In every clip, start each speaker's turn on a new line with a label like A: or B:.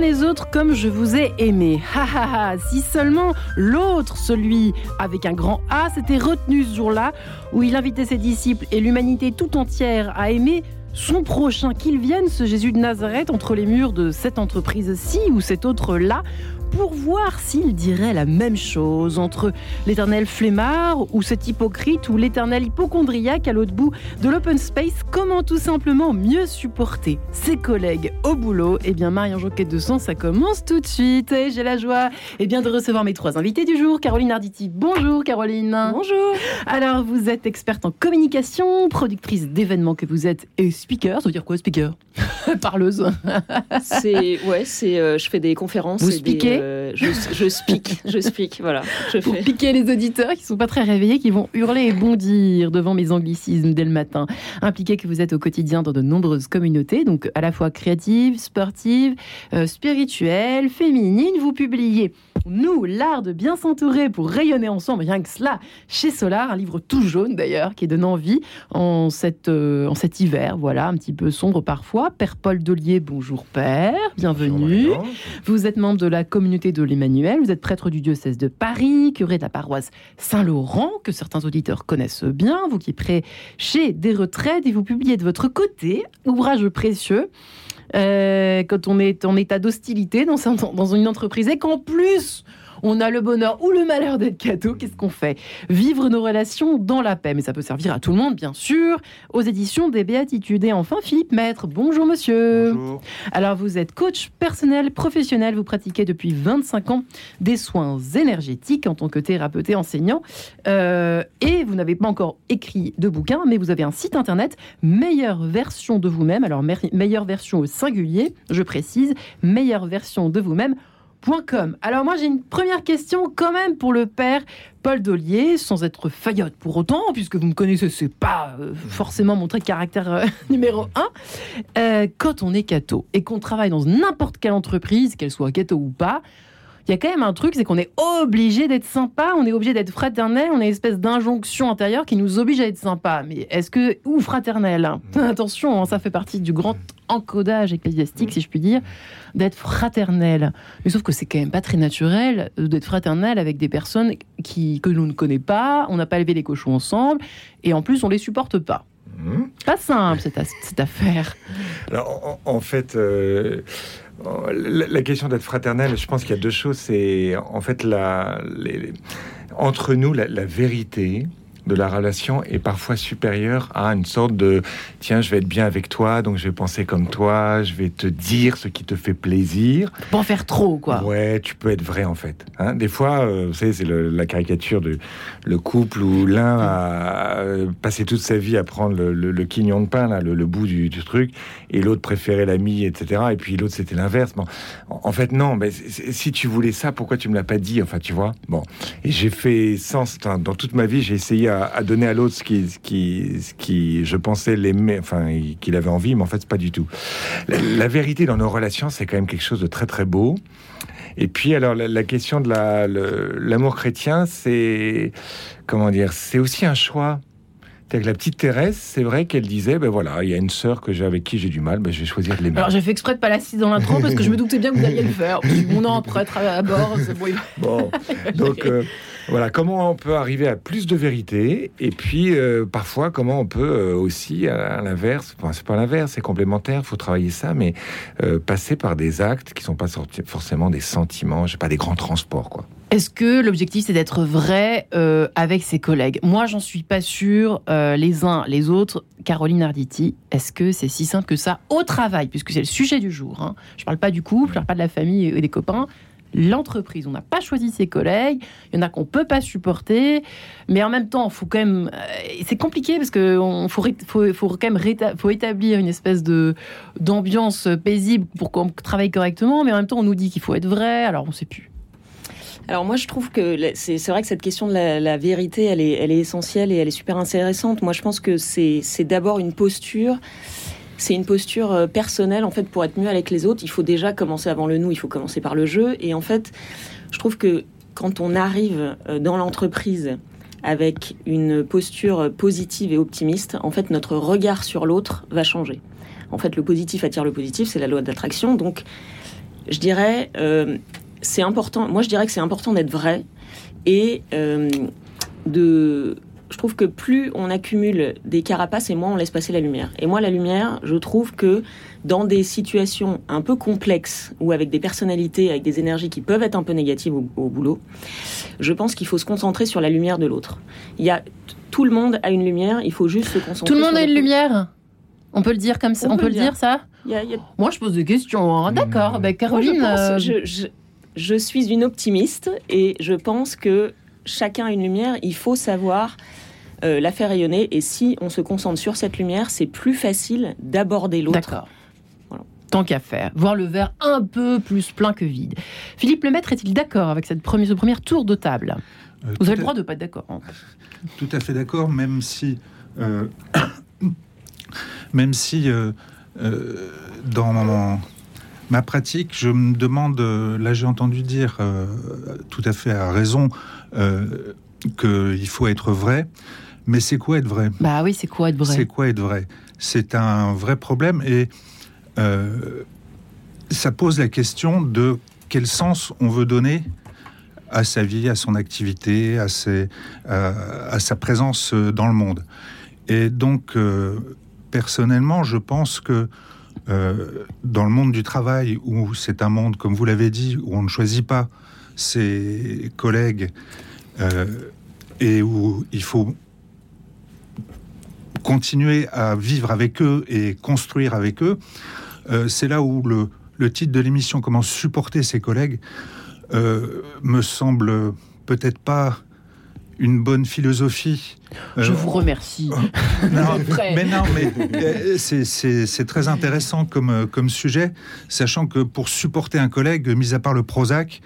A: Les autres comme je vous ai aimé. Ha ha si seulement l'autre, celui avec un grand A, s'était retenu ce jour-là, où il invitait ses disciples et l'humanité tout entière à aimer son prochain, qu'il vienne, ce Jésus de Nazareth, entre les murs de cette entreprise-ci ou cette autre-là, pour voir s'il dirait la même chose entre l'éternel flemmard ou cet hypocrite ou l'éternel hypochondriaque à l'autre bout de l'open space. Comment tout simplement mieux supporter ses collègues au boulot? Eh bien, Marion Joquet de Son, ça commence tout de suite. Et j'ai la joie eh bien, de recevoir mes trois invités du jour. Caroline Arditi, bonjour Caroline.
B: Bonjour.
A: Alors, vous êtes experte en communication, productrice d'événements que vous êtes et speaker. Ça veut dire quoi, speaker? Parleuse.
B: c'est ouais, c'est euh, je fais des conférences.
A: Vous speakez?
B: Euh, je, je speak, je speak, voilà. Je
A: Pour piquer les auditeurs qui sont pas très réveillés, qui vont hurler et bondir devant mes anglicismes dès le matin. Impliqué que vous êtes au quotidien dans de nombreuses communautés, donc à la fois créatives, sportives, euh, spirituelles, féminines, vous publiez nous, l'art de bien s'entourer pour rayonner ensemble, rien que cela, chez Solar, un livre tout jaune d'ailleurs, qui donne envie en, cette, en cet hiver, voilà, un petit peu sombre parfois. Père Paul Dollier, bonjour Père, bienvenue. vous êtes membre de la communauté de l'Emmanuel, vous êtes prêtre du diocèse de Paris, curé de la paroisse Saint-Laurent, que certains auditeurs connaissent bien, vous qui chez des retraites et vous publiez de votre côté, ouvrage précieux, euh, quand on est en état d'hostilité dans, dans une entreprise et qu'en plus on a le bonheur ou le malheur d'être cadeau, qu'est-ce qu'on fait? Vivre nos relations dans la paix. Mais ça peut servir à tout le monde, bien sûr, aux éditions des Béatitudes. Et enfin, Philippe Maître, bonjour monsieur.
C: Bonjour.
A: Alors, vous êtes coach personnel professionnel, vous pratiquez depuis 25 ans des soins énergétiques en tant que thérapeute et enseignant. Euh, et vous n'avez pas encore écrit de bouquin, mais vous avez un site internet, meilleure version de vous-même. Alors, meilleure version au singulier, je précise, meilleure version de vous-même alors moi j'ai une première question quand même pour le père Paul Dollier, sans être faillotte pour autant, puisque vous me connaissez, c'est pas euh, forcément mon trait de caractère euh, numéro un. Euh, quand on est catho et qu'on travaille dans n'importe quelle entreprise, qu'elle soit catho ou pas, il y a quand même un truc, c'est qu'on est obligé d'être sympa, on est obligé d'être fraternel, on a une espèce d'injonction intérieure qui nous oblige à être sympa. Mais est-ce que ou fraternel hein. mmh. Attention, hein, ça fait partie du grand encodage ecclésiastique, si je puis dire, d'être fraternel. Mais sauf que c'est quand même pas très naturel d'être fraternel avec des personnes qui, que l'on ne connaît pas, on n'a pas élevé les cochons ensemble, et en plus on les supporte pas. Mmh. Pas simple cette, cette affaire.
C: Alors, en, fait, euh, la, question d'être fraternel, je pense qu'il y a deux choses. C'est en fait la, entre nous la, la vérité de la relation est parfois supérieure à une sorte de tiens, je vais être bien avec toi, donc je vais penser comme toi, je vais te dire ce qui te fait plaisir.
A: Pas en faire trop, quoi.
C: Ouais, tu peux être vrai en fait. Hein. Des fois, euh, vous savez, c'est la caricature de le couple où l'un a euh, passé toute sa vie à prendre le, quignon de pain, là, le, bout du, truc, et l'autre préférait l'ami, etc. Et puis l'autre, c'était l'inverse. Bon, en, fait, non, mais si tu voulais ça, pourquoi tu me l'as pas dit Enfin, tu vois? Bon, et j'ai fait sens dans toute ma vie, j'ai essayé à, donner à l'autre ce qui, qui, qui, je pensais l'aimer, enfin, qu'il avait envie, mais en fait, pas du tout. La, vérité dans nos relations, c'est quand même quelque chose de très très beau. Et puis, alors, la, question de l'amour chrétien, c'est comment dire, c'est aussi un choix. Avec la petite Thérèse, c'est vrai qu'elle disait, ben voilà, il y a une sœur que j'ai avec qui j'ai du mal, ben je vais choisir de l'aimer.
A: Alors j'ai fait exprès de pas la dans l'intro parce que je me doutais bien que vous alliez le faire. Mon nom prêtre à bord, c'est bon.
C: bon. Donc euh, voilà, comment on peut arriver à plus de vérité et puis euh, parfois comment on peut euh, aussi, à, l'inverse, enfin, c'est pas l'inverse, c'est complémentaire, faut travailler ça, mais euh, passer par des actes qui sont pas forcément des sentiments, je sais pas, des grands transports, quoi.
A: Est-ce que l'objectif c'est d'être vrai avec ses collègues? Moi, j'en suis pas sûr. les uns, les autres. Caroline Arditi, est-ce que c'est si simple que ça au travail, puisque c'est le sujet du jour hein. Je parle pas du couple, je parle pas de la famille et des copains l'entreprise. On n'a pas choisi ses collègues. Il y en a qu'on peut pas supporter, mais en même temps, faut quand même. Euh, c'est compliqué parce que on faut, faut, faut quand même faut établir une espèce de d'ambiance paisible pour qu'on travaille correctement, mais en même temps, on nous dit qu'il faut être vrai. Alors, on sait plus.
B: Alors moi, je trouve que c'est vrai que cette question de la, vérité, elle est, elle est essentielle et elle est super intéressante. Moi, je pense que c'est d'abord une posture c'est une posture euh, personnelle en fait pour être mieux avec les autres. Il faut déjà commencer avant le nous, il faut commencer par le jeu. Et en fait, je trouve que quand on arrive euh, dans l'entreprise avec une posture positive et optimiste, en fait, notre regard sur l'autre va changer. En fait, le positif attire le positif, c'est la loi d'attraction. Donc, Je dirais, euh, c'est important. Moi, je dirais que c'est important d'être vrai et de. Je trouve que plus on accumule des carapaces et moins on laisse passer la lumière. Et moi, la lumière, je trouve que dans des situations un peu complexes ou avec des personnalités, avec des énergies qui peuvent être un peu négatives au, au boulot, je pense qu'il faut se concentrer sur la lumière de l'autre. Il y a tout le monde a une lumière, il faut juste se concentrer.
A: Tout le monde
B: sur
A: a une lumière? On peut le dire comme ça On, peut le dire, ça?
B: Il y a- il y a
A: Moi, je pose des questions. hein. D'accord.
C: Mmh.
A: Ben,
B: Moi,
A: Caroline.
B: je, pense-
A: euh,
B: je, je- je suis une optimiste et je pense que chacun a une lumière. Il faut savoir euh, la faire rayonner. Et si on se concentre sur cette lumière, c'est plus facile d'aborder l'autre.
A: D'accord.
B: Voilà.
A: Tant qu'à faire, voir le verre un peu plus plein que vide. Philippe Lemaître est-il d'accord avec cette première, ce premier tour de table?
D: Euh,
A: Vous
D: tout
A: avez le
D: à-
A: droit de pas être d'accord. hein.
D: Tout à fait d'accord, même si, euh, même si euh, euh, dans mon- ma pratique, je me demande, là j'ai entendu dire euh, tout à fait à raison euh, qu'il faut être vrai, mais c'est quoi être vrai?
A: Bah oui, c'est quoi être vrai?
D: C'est quoi être vrai? C'est un vrai problème et euh, ça pose la question de quel sens on veut donner à sa vie, à son activité, à, ses- à- à sa présence euh, dans le monde. Et donc, euh, personnellement, je pense que dans le monde du travail, où c'est un monde, comme vous l'avez dit, où on ne choisit pas ses collègues euh, et où il faut continuer à vivre avec eux et construire avec eux, euh, c'est là où le, le titre de l'émission, Comment supporter ses collègues, euh, me semble peut-être pas une bonne philosophie.
A: Je
D: Euh,
A: vous remercie.
D: non,
A: Très.
D: mais non, mais euh, c'est- très intéressant comme, euh, comme sujet, sachant que pour supporter un collègue, mis à part le Prozac,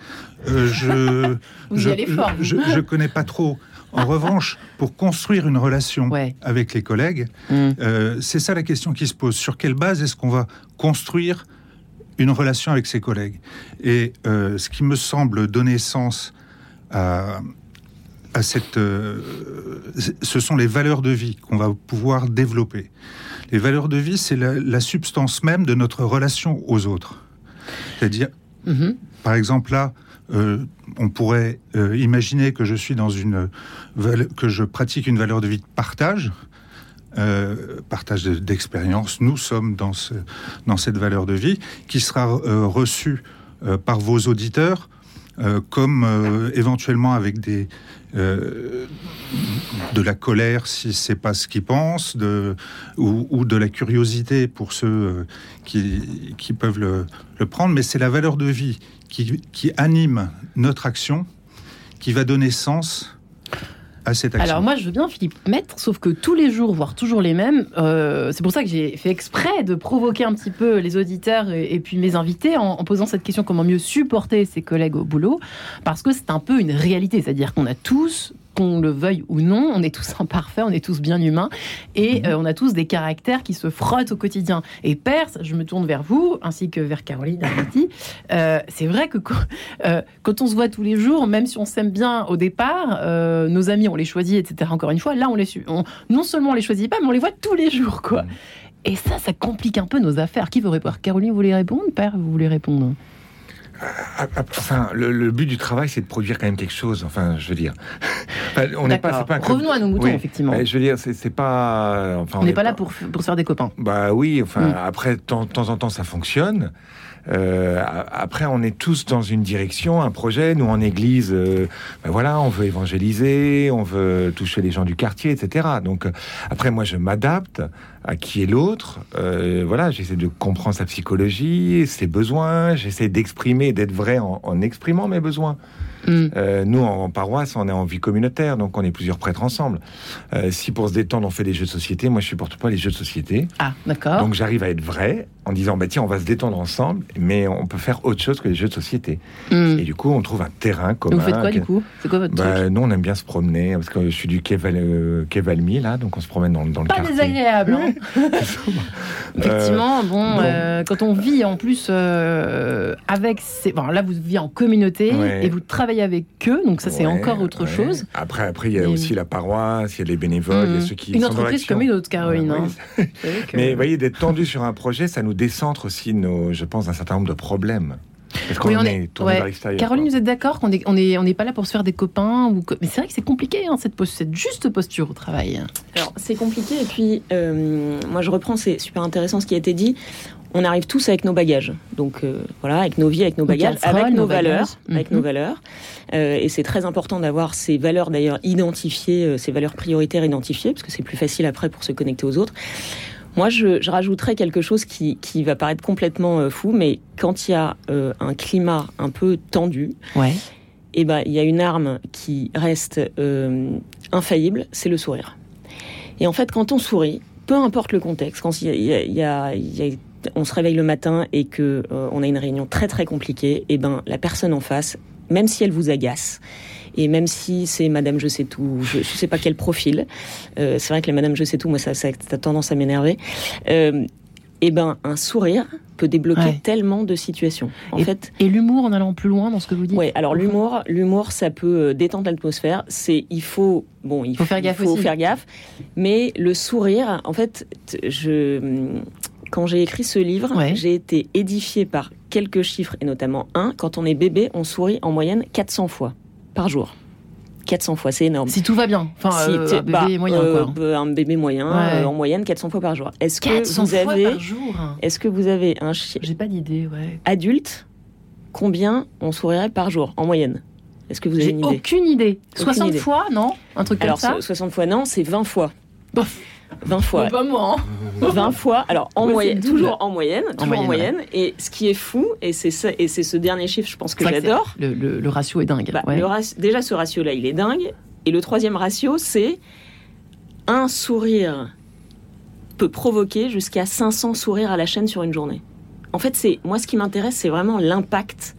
D: euh, je je, connais pas trop. En revanche, pour construire une relation
A: Ouais.
D: avec les collègues,
A: Mm.
D: euh, c'est ça la question qui se pose. Sur quelle base est-ce qu'on va construire une relation avec ses collègues? Et euh, ce qui me semble donner sens à, à cette, euh, ce sont les valeurs de vie qu'on va pouvoir développer. Les valeurs de vie, c'est la, la substance même de notre relation aux autres. C'est-à-dire,
A: Mhm.
D: par exemple, là, euh, on pourrait euh, imaginer que je suis dans une que je pratique une valeur de vie de partage, euh, partage de- d'expérience. Nous sommes dans ce, dans cette valeur de vie qui sera reçue par vos auditeurs. comme éventuellement avec des euh, de la colère si c'est pas ce qu'ils pensent, ou, de la curiosité pour ceux euh, qui, peuvent le, prendre, mais c'est la valeur de vie qui anime notre action, qui va donner sens
A: Alors moi, je veux bien Philippe Maître, sauf que tous les jours, voire toujours les mêmes, euh, c'est pour ça que j'ai fait exprès de provoquer un petit peu les auditeurs et, puis mes invités en posant cette question comment mieux supporter ses collègues au boulot, parce que c'est un peu une réalité, c'est-à-dire qu'on a tous qu'on le veuille ou non, on est tous imparfaits, on est tous bien humains, et
D: Mhm.
A: euh, on a tous des caractères qui se frottent au quotidien. Et Perse, je me tourne vers vous, ainsi que vers Caroline. Euh, c'est vrai que quand, euh, quand on se voit tous les jours, même si on s'aime bien au départ, nos amis, on les choisit, etc. Encore une fois, là, on les, on- non seulement on les choisit pas, mais on les voit tous les jours, quoi.
C: Mm.
A: Et ça, ça complique un peu nos affaires. Qui veut répondre? Caroline, vous voulez répondre? Père, vous voulez répondre?
C: Enfin, le, le but du travail, c'est de produire quand même quelque chose. Enfin, je veux dire, on n'est pas,
A: D'accord.
C: c'est pas un club-
A: Revenons à nos moutons,
C: Oui.
A: effectivement.
C: Je veux dire, c'est pas. Enfin,
A: on n'est
C: est
A: pas là pour, pour se faire des copains.
C: Bah oui, enfin,
A: Mm.
C: après, de temps en temps, ça fonctionne. Euh, après, on est tous dans une direction, un projet. Nous, en église, euh, ben voilà, on veut évangéliser, on veut toucher les gens du quartier, etc. Donc, euh, après, moi, je m'adapte à qui est l'autre. Euh, voilà, j'essaie de comprendre sa psychologie, ses besoins. J'essaie d'exprimer, d'être vrai en, en exprimant mes besoins.
A: Mm.
C: Euh, nous, en, en paroisse, on est en vie communautaire, donc on est plusieurs prêtres ensemble. Euh, si pour se détendre, on fait des jeux de société, moi, je supporte pas les jeux de société.
A: Ah, d'accord.
C: Donc j'arrive à être vrai en disant bah tiens on va se détendre ensemble mais on peut faire autre chose que les jeux de société
A: Mm.
C: et du coup on trouve un terrain commun.
A: Vous faites quoi, du coup? C'est quoi votre
C: bah,
A: truc?
C: nous on aime bien se promener parce que je suis du Quai, Val- euh, Quai Valmy là donc on se promène dans, dans le
A: Pas
C: quartier.
A: désagréable, hein Effectivement, bon,
C: bon.
A: quand on vit en plus avec ces... Bon, là, vous vivez en communauté
C: Ouais.
A: et vous travaillez avec eux, donc ça, c'est
C: Ouais,
A: encore autre
C: ouais.
A: chose.
C: Après après il y a aussi la paroisse, il y a les bénévoles, il y a
A: Mm.
C: ceux qui
A: Une
C: sont dans
A: entreprise comme une autre, Caroline.
C: Ouais,
A: hein.
C: oui.
A: Que-
C: Mais vous voyez d'être tendu sur un projet ça nous décentre aussi nos je pense un certain nombre de problèmes. Parce qu'on
A: Oui,
C: est,
A: est-
C: tourné
A: ouais.
C: vers l'extérieur.
A: Caroline,
C: quoi.
A: vous êtes d'accord qu'on est, on est, on n'est pas là pour se faire des copains ou Mais c'est vrai que c'est compliqué, hein, cette, pos- cette juste posture au travail.
B: Alors, c'est compliqué. Et puis, euh, moi, je reprends, c'est super intéressant ce qui a été dit. On arrive tous avec nos bagages. Donc, euh, voilà, avec nos vies, avec nos bagages, avec nos,
A: nos
B: valeurs.
A: bagages.
B: Avec
A: Mhm.
B: nos valeurs. Euh, et c'est très important d'avoir ces valeurs, d'ailleurs, identifiées, euh, ces valeurs prioritaires identifiées, parce que c'est plus facile après pour se connecter aux autres. Moi, je, je rajouterais quelque chose qui, qui va paraître complètement euh, fou, mais quand il y a un climat un peu tendu,
A: Ouais.
B: eh ben, il y a une arme qui reste infaillible, c'est le sourire. Et en fait, quand on sourit, peu importe le contexte, quand il y a- il y a- il y a- il y a- on se réveille le matin et que euh, on a une réunion très très compliquée, eh ben, la personne en face, même si elle vous agace, et même si c'est Madame Je sais tout, je ne sais pas quel profil, euh, c'est vrai que les Madame Je sais tout, moi ça, ça a tendance à m'énerver. Euh, eh ben, un sourire peut débloquer
A: Ouais.
B: tellement de situations. En fait,
A: Et l'humour en allant plus loin dans ce que vous dites
B: oui, alors l'humour, l'humour, ça peut détendre l'atmosphère. C'est, il faut, bon, il
A: Faut faire gaffe
B: il faut
A: aussi.
B: faire gaffe. Mais le sourire, en fait, je, quand j'ai écrit ce livre,
A: Ouais.
B: j'ai été édifiée par quelques chiffres et notamment un. Quand on est bébé, on sourit en moyenne 400 fois par jour. 400 fois, c'est énorme.
A: Si tout va bien. Enfin,
B: Si
A: euh, un bébé
B: bah,
A: moyen,
B: euh,
A: quoi.
B: Un bébé moyen,
A: Ouais.
B: euh, en moyenne 400 fois par jour. Est-ce que
A: 400
B: vous
A: fois
B: avez,
A: par jour.
B: est-ce que vous avez un chi-
A: J'ai pas d'idée, ouais.
B: adulte Combien on sourirait par jour en moyenne? Est-ce que vous avez une idée?
A: aucune idée.
B: Aucune
A: 60
B: idée.
A: fois, non? Un truc comme
B: Alors,
A: ça?
B: so- 60 fois, non, c'est 20 fois.
A: Bof.
B: 20 fois.
A: Pas moi. hein.
B: 20 fois. Alors, en moyenne, toujours en moyenne. toujours en
A: moyenne,
B: moyenne. Et ce qui est fou, et c'est ça, et c'est ce dernier chiffre, je pense que j'adore.
A: Le, le- le ratio est dingue.
B: Bah,
A: ouais.
B: le raci- déjà, ce ratio-là, il est dingue. Et le troisième ratio, c'est un sourire peut provoquer jusqu'à 500 sourires à la chaîne sur une journée. En fait, c'est moi, ce qui m'intéresse, c'est vraiment l'impact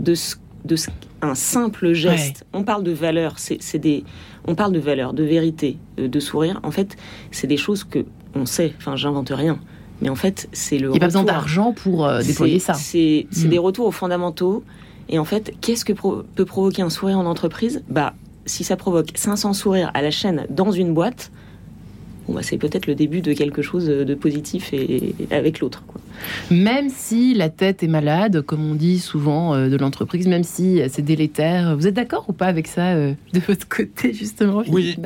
B: de ce, de ce- un simple geste. On parle de valeur, c'est des, on parle de valeur, de vérité, de, de sourire. En fait, c'est des choses que on sait. Enfin, j'invente rien. Mais en fait, c'est le.
A: Il n'y a pas besoin d'argent pour euh, déployer ça.
B: C'est des retours aux fondamentaux. Et en fait, qu'est-ce que pro- peut provoquer un sourire en entreprise? Bah, si ça provoque 500 sourires à la chaîne dans une boîte, bon, bah, c'est peut-être le début de quelque chose de positif et, et avec l'autre. quoi.
A: Même si la tête est malade, comme on dit souvent euh, de l'entreprise, même si euh, c'est délétère. Vous êtes d'accord ou pas avec ça euh, de votre côté, justement
D: Oui.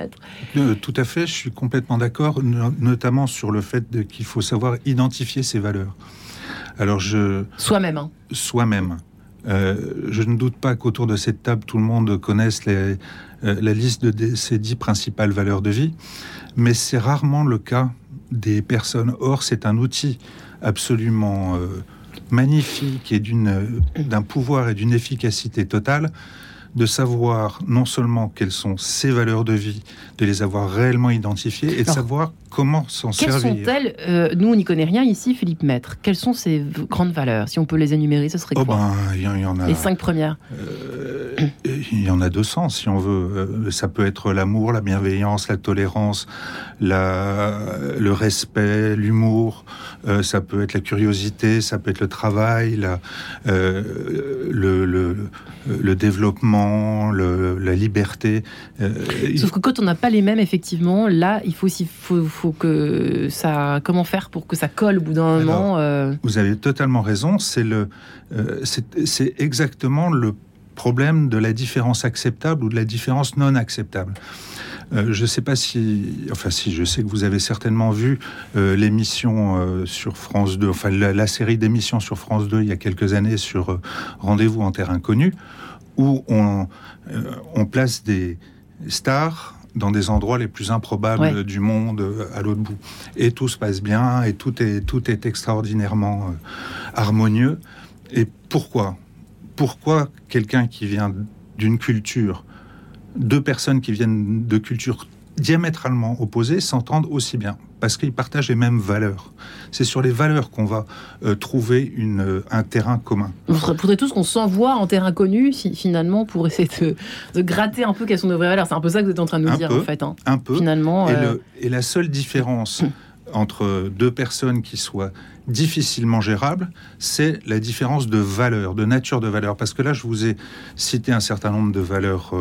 D: Euh, tout à fait, je suis complètement d'accord, no- notamment sur le fait de- qu'il faut savoir identifier ses valeurs. Alors, je,
A: Soi-même. hein.
D: soi-même. Euh, je ne doute pas qu'autour de cette table, tout le monde connaisse les- euh, la liste de ces dix principales valeurs de vie, mais c'est rarement le cas des personnes. Or, c'est un outil absolument euh, magnifique et euh, d'un pouvoir et d'une efficacité totale de savoir non seulement quelles sont ces valeurs de vie, de les avoir réellement identifiées et de
A: Alors,
D: savoir comment s'en
A: Quelles
D: servir.
A: sont-elles euh, Nous, on n'y connaît rien ici, Philippe Maître. Quelles sont ces grandes valeurs? Si on peut les énumérer, ce serait
D: Oh
A: quoi?
D: ben, il y, en- il y en a.
A: Les cinq premières.
D: Euh, il y en a deux sens, si on veut. Euh, Ça peut être l'amour, la bienveillance, la tolérance, la, le respect, l'humour. Euh, ça peut être la curiosité, ça peut être le travail, la, le, le, le développement, le- la liberté. Euh,
A: Sauf que quand on n'a pas les mêmes, effectivement, là, il faut aussi faut, faut que ça. Comment faire pour que ça colle au bout d'un moment euh,
D: Vous avez totalement raison. C'est le, euh, c'est exactement le problème de la différence acceptable ou de la différence non acceptable. Euh, je ne sais pas si, enfin si, je sais que vous avez certainement vu euh, l'émission euh, sur France 2, enfin la, la série d'émissions sur France 2 il y a quelques années sur Rendez-vous en terre inconnue, où on, euh, on place des stars dans des endroits les plus improbables
A: Ouais.
D: du monde euh, à l'autre bout. Et tout se passe bien, et tout est, tout est extraordinairement euh, harmonieux. Et pourquoi? Pourquoi quelqu'un qui vient d'une culture, deux personnes qui viennent de cultures diamétralement opposées s'entendent aussi bien parce qu'ils partagent les mêmes valeurs. C'est sur les valeurs qu'on va euh, trouver une, euh, un terrain commun.
A: Il faudrait tous qu'on s'envoie en terre inconnue, si- finalement, pour essayer de, de gratter un peu quelles sont nos vraies valeurs. C'est un peu ça que vous êtes en train de nous
D: Un
A: dire,
D: peu.
A: en fait. hein.
D: Un peu.
A: Finalement,
D: Et,
A: euh,
D: le- et la seule différence entre deux personnes qui soient difficilement gérables, c'est la différence de valeur, de nature de valeur. Parce que là, je vous ai cité un certain nombre de valeurs,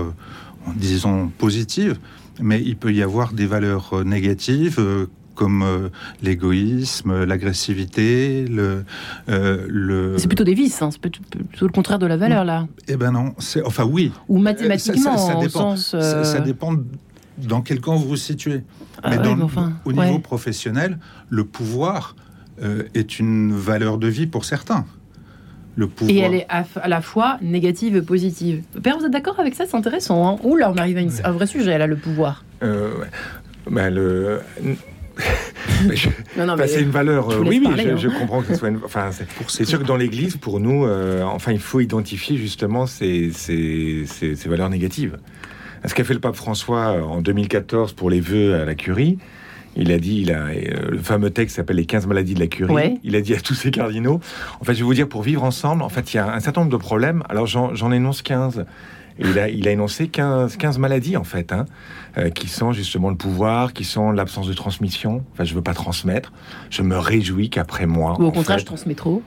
D: disons, positives, mais il peut y avoir des valeurs euh, négatives, euh, comme euh, l'égoïsme, l'agressivité, le, euh, le.
A: C'est plutôt des vices, hein, c'est plutôt, plutôt le contraire de la valeur là.
D: Eh ben non, c'est enfin oui.
A: Ou mathématiquement,
D: Ça- ça- ça
A: en
D: dépend.
A: sens.
D: Ça,
A: euh,
D: ça dépend dans quel camp vous vous situez.
A: ah
D: Mais
A: ouais,
D: dans-
A: mais enfin,
D: au
A: ouais.
D: niveau professionnel, le pouvoir est une valeur de vie pour certains. Le pouvoir.
A: Et elle est à, à la fois négative et positive. Père, vous êtes d'accord avec ça? C'est intéressant. Hein Ouh là, on arrive à une- un vrai sujet là, le pouvoir.
C: Euh. Ben, le... Mais je-
A: Non, non,
C: Enfin,
A: mais
C: c'est une valeur. euh, oui, oui, je,
A: hein.
C: je comprends que ce soit une. Enfin, c'est, sûr que dans l'Église, pour nous, euh, enfin, il faut identifier justement ces, ces, ces- ces valeurs négatives. Ce qu'a fait le pape François en 2014 pour les vœux à la Curie, il a dit, il a euh, le fameux texte s'appelle les 15 maladies de la Curie.
A: Ouais.
C: Il a dit à tous ces cardinaux, en fait, je vais vous dire, pour vivre ensemble, en fait, il y a un certain nombre de problèmes. Alors, j'en, j'en énonce 15. Et il a, il a énoncé 15, 15 maladies, en fait, hein, euh, qui sont justement le pouvoir, qui sont l'absence de transmission. Enfin, je veux pas transmettre. Je me réjouis qu'après moi.
A: Ou au contraire,
C: fait,
A: je transmets trop.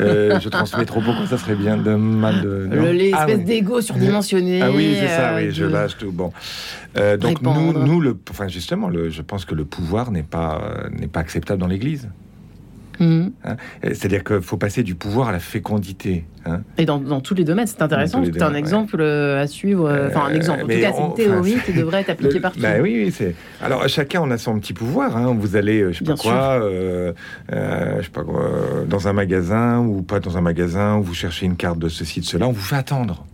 C: euh, je transmets trop. Pourquoi ça serait bien de mal de.
A: L'espèce
C: Ah oui.
A: d'ego surdimensionné.
C: Ah oui, c'est ça,
A: euh,
C: oui, je
A: de-
C: lâche tout. Bon. Euh, donc, nous,
A: Répandre.
C: nous, le, enfin, justement, le, je pense que le pouvoir n'est pas, euh, n'est pas acceptable dans l'Église.
A: Mhm.
C: Euh, C'est-à-dire qu'il faut passer du pouvoir à la fécondité. hein.
A: Et dans, dans tous les domaines, c'est intéressant. C'est un exemple euh, à suivre. euh, Enfin, un
C: Euh,
A: exemple. En tout cas, c'est une théorie
C: enfin,
A: qui devrait être appliquée partout.
C: Bah oui, oui, c'est. Alors chacun on a son petit pouvoir. hein. Vous allez, je sais
A: Bien
C: pas quoi, euh, euh, je sais pas quoi, dans un magasin ou pas dans un magasin où vous cherchez une carte de ceci de cela, on vous fait attendre.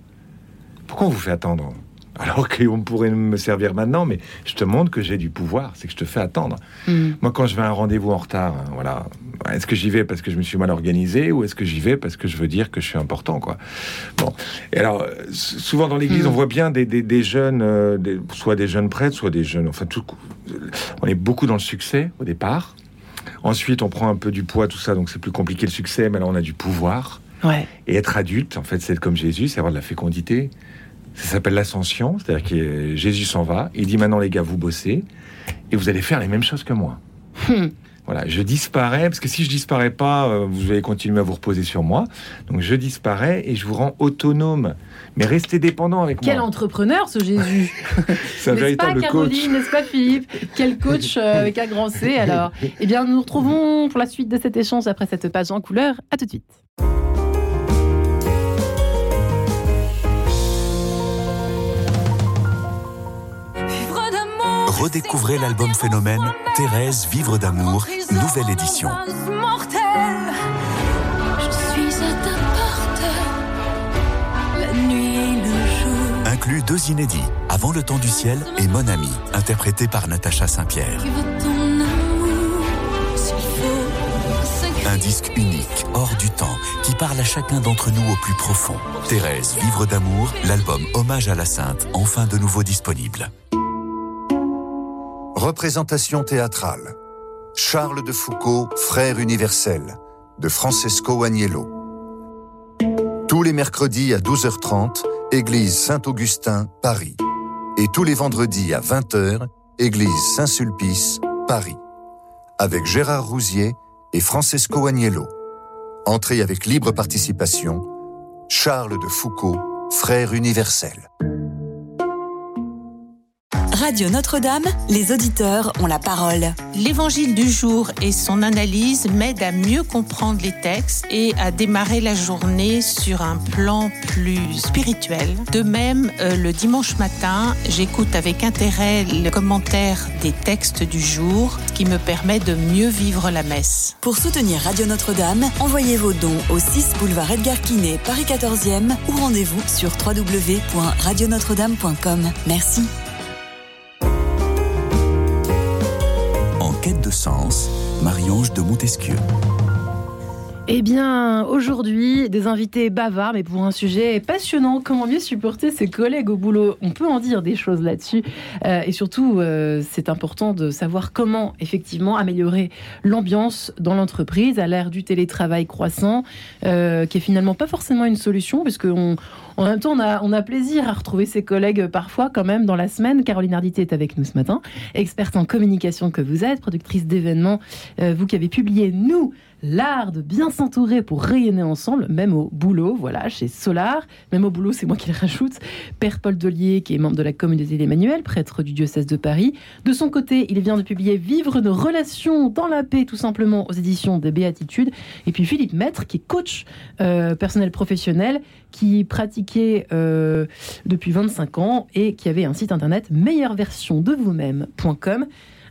C: Pourquoi on vous fait attendre? Alors qu'on pourrait me servir maintenant, mais je te montre que j'ai du pouvoir, c'est que je te fais attendre.
A: Mhm.
C: Moi, quand je vais à un rendez-vous en retard, hein, voilà, est-ce que j'y vais parce que je me suis mal organisé ou est-ce que j'y vais parce que je veux dire que je suis important, quoi Bon. Et alors, souvent dans l'église,
A: Mm.
C: on voit bien des, des- des jeunes, euh, des- soit des jeunes prêtres, soit des jeunes. Enfin, tout. On est beaucoup dans le succès au départ. Ensuite, on prend un peu du poids, tout ça, donc c'est plus compliqué le succès, mais là, on a du pouvoir.
A: Ouais.
C: Et être adulte, en fait, c'est être comme Jésus, c'est avoir de la fécondité. Ça s'appelle l'ascension, c'est-à-dire que Jésus s'en va, il dit maintenant les gars, vous bossez, et vous allez faire les mêmes choses que moi.
A: Hmm.
C: Voilà, je disparais, parce que si je disparais pas, euh, vous allez continuer à vous reposer sur moi. Donc je disparais et je vous rends autonome. Mais restez dépendant avec
A: Quel
C: moi.
A: entrepreneur ce Jésus
C: C'est un
A: N'est-ce pas
C: coach.
A: Caroline, n'est-ce pas Philippe? Quel coach euh, avec un grand C alors Eh bien, nous nous retrouvons pour la suite de cet échange après cette page en couleur. À tout de suite.
E: Redécouvrez l'album Phénomène Thérèse Vivre d'amour, nouvelle édition. Inclut deux inédits, Avant le temps du ciel et Mon ami, interprété par Natacha Saint-Pierre. Un disque unique, hors du temps, qui parle à chacun d'entre nous au plus profond. Thérèse Vivre d'amour, l'album Hommage à la Sainte, enfin de nouveau disponible.
F: Représentation théâtrale. Charles de Foucault, frère universel, de Francesco Agnello. Tous les mercredis à 12h30, église Saint-Augustin, Paris. Et tous les vendredis à 20h, église Saint-Sulpice, Paris. Avec Gérard Rousier et Francesco Agnello. Entrée avec libre participation. Charles de Foucault, frère universel.
G: Radio Notre-Dame, les auditeurs ont la parole.
H: L'évangile du jour et son analyse m'aident à mieux comprendre les textes et à démarrer la journée sur un plan plus spirituel. De même, euh, le dimanche matin, j'écoute avec intérêt le commentaire des textes du jour, ce qui me permet de mieux vivre la messe.
G: Pour soutenir Radio Notre-Dame, envoyez vos dons au 6 boulevard Edgar Quinet, Paris 14e ou rendez-vous sur www.radionotre-dame.com. Merci.
E: Quête de sens, Marie-Ange de Montesquieu.
A: Eh bien, aujourd'hui, des invités bavards, mais pour un sujet passionnant. Comment mieux supporter ses collègues au boulot? On peut en dire des choses là-dessus. Euh, et surtout, euh, c'est important de savoir comment, effectivement, améliorer l'ambiance dans l'entreprise à l'ère du télétravail croissant, euh, qui est finalement pas forcément une solution, puisqu'on En même temps, on a, on a plaisir à retrouver ses collègues parfois quand même dans la semaine. Caroline Ardité est avec nous ce matin, experte en communication que vous êtes, productrice d'événements, euh, vous qui avez publié Nous, l'art de bien s'entourer pour rayonner ensemble, même au boulot, voilà, chez Solar. Même au boulot, c'est moi qui le rajoute. Père Paul Delier, qui est membre de la communauté d'Emmanuel, prêtre du diocèse de Paris. De son côté, il vient de publier Vivre nos relations dans la paix, tout simplement, aux éditions des Béatitudes. Et puis Philippe Maître, qui est coach euh, personnel professionnel, qui pratiquait euh, depuis 25 ans et qui avait un site internet meilleure-version-de-vous-même.com.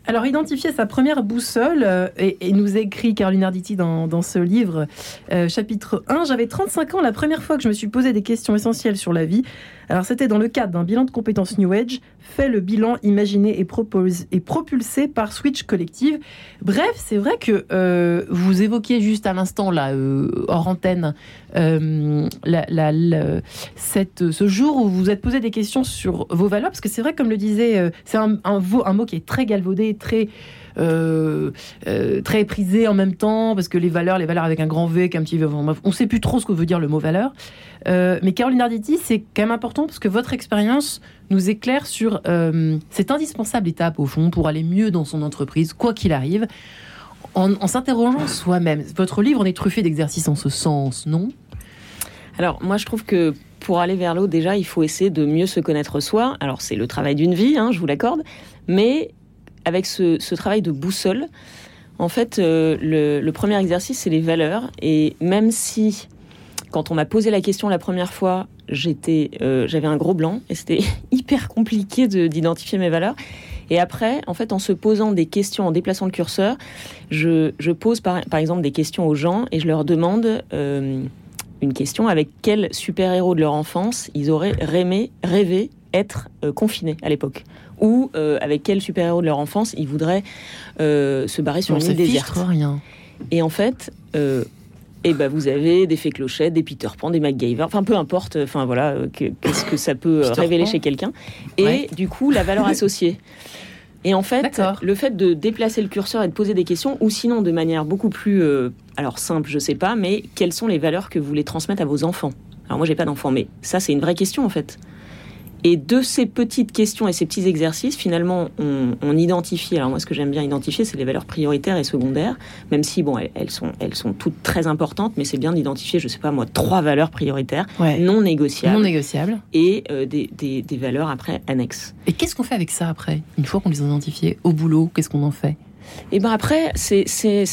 A: Alors, identifier sa première boussole, euh, et, nous écrit Caroline Arditi dans, dans ce livre, euh, chapitre 1. J'avais 35 ans la première fois que je me suis posé des questions essentielles sur la vie. Alors, c'était dans le cadre d'un bilan de compétences New Age, fait le bilan imaginé et, propose, et propulsé par Switch Collective. Bref, c'est vrai que euh, vous évoquiez juste à l'instant, là, euh, hors antenne, euh, la, ce jour où vous vous êtes posé des questions sur vos valeurs, parce que c'est vrai, comme le disait, c'est un mot qui est très galvaudé, très, euh, euh, très prisé en même temps, parce que les valeurs, les valeurs avec un grand V, qu'un petit V, on ne sait plus trop ce que veut dire le mot valeur. Euh, mais Caroline Arditi, c'est quand même important parce que votre expérience nous éclaire sur euh, cette indispensable étape, au fond, pour aller mieux dans son entreprise, quoi qu'il arrive, en, s'interrogeant soi-même. Votre livre en est truffé d'exercices en ce sens, non?
B: Alors, moi, je trouve que pour aller vers l'eau, déjà, il faut essayer de mieux se connaître soi. Alors, c'est le travail d'une vie, hein, je vous l'accorde. Mais avec ce, travail de boussole, en fait, euh, le, premier exercice, c'est les valeurs. Et même si, quand on m'a posé la question la première fois, euh, j'avais un gros blanc et c'était hyper compliqué de- d'identifier mes valeurs. Et après, en fait, en se posant des questions, en déplaçant le curseur, je, pose par, exemple des questions aux gens et je leur demande euh, une question avec quel super-héros de leur enfance ils auraient rêvé, rêvé être confinés à l'époque? Ou euh, avec quel super-héros de leur enfance ils voudraient euh, se barrer sur
A: On
B: une île déserte.
A: rien.
B: Et en fait, euh, eh ben vous avez des fées clochettes, des Peter Pan, des MacGyver, enfin peu importe, enfin voilà, euh, que- qu'est-ce que ça peut euh, révéler
A: Pan.
B: chez quelqu'un. Et
A: Ouais.
B: du coup, la valeur associée. Et en fait, le fait de déplacer le curseur et de poser des questions, ou sinon de manière beaucoup plus, euh, alors simple, je sais pas, mais quelles sont les valeurs que vous voulez transmettre à vos enfants? Alors moi, j'ai pas d'enfants, mais ça, c'est une vraie question en fait. Et de ces petites questions et ces petits exercices, finalement, on, on identifie. Alors moi, ce que j'aime bien identifier, c'est les valeurs prioritaires et secondaires, même si bon, elles, elles sont, elles sont toutes très importantes, mais c'est bien d'identifier, je sais pas moi, trois valeurs prioritaires
A: Ouais.
B: non négociables
A: Non
B: et euh, des, des, des valeurs après annexes.
A: Et qu'est-ce qu'on fait avec ça après Une fois qu'on les a identifiés au boulot, qu'est-ce qu'on en fait?
B: Et ben après, c'est-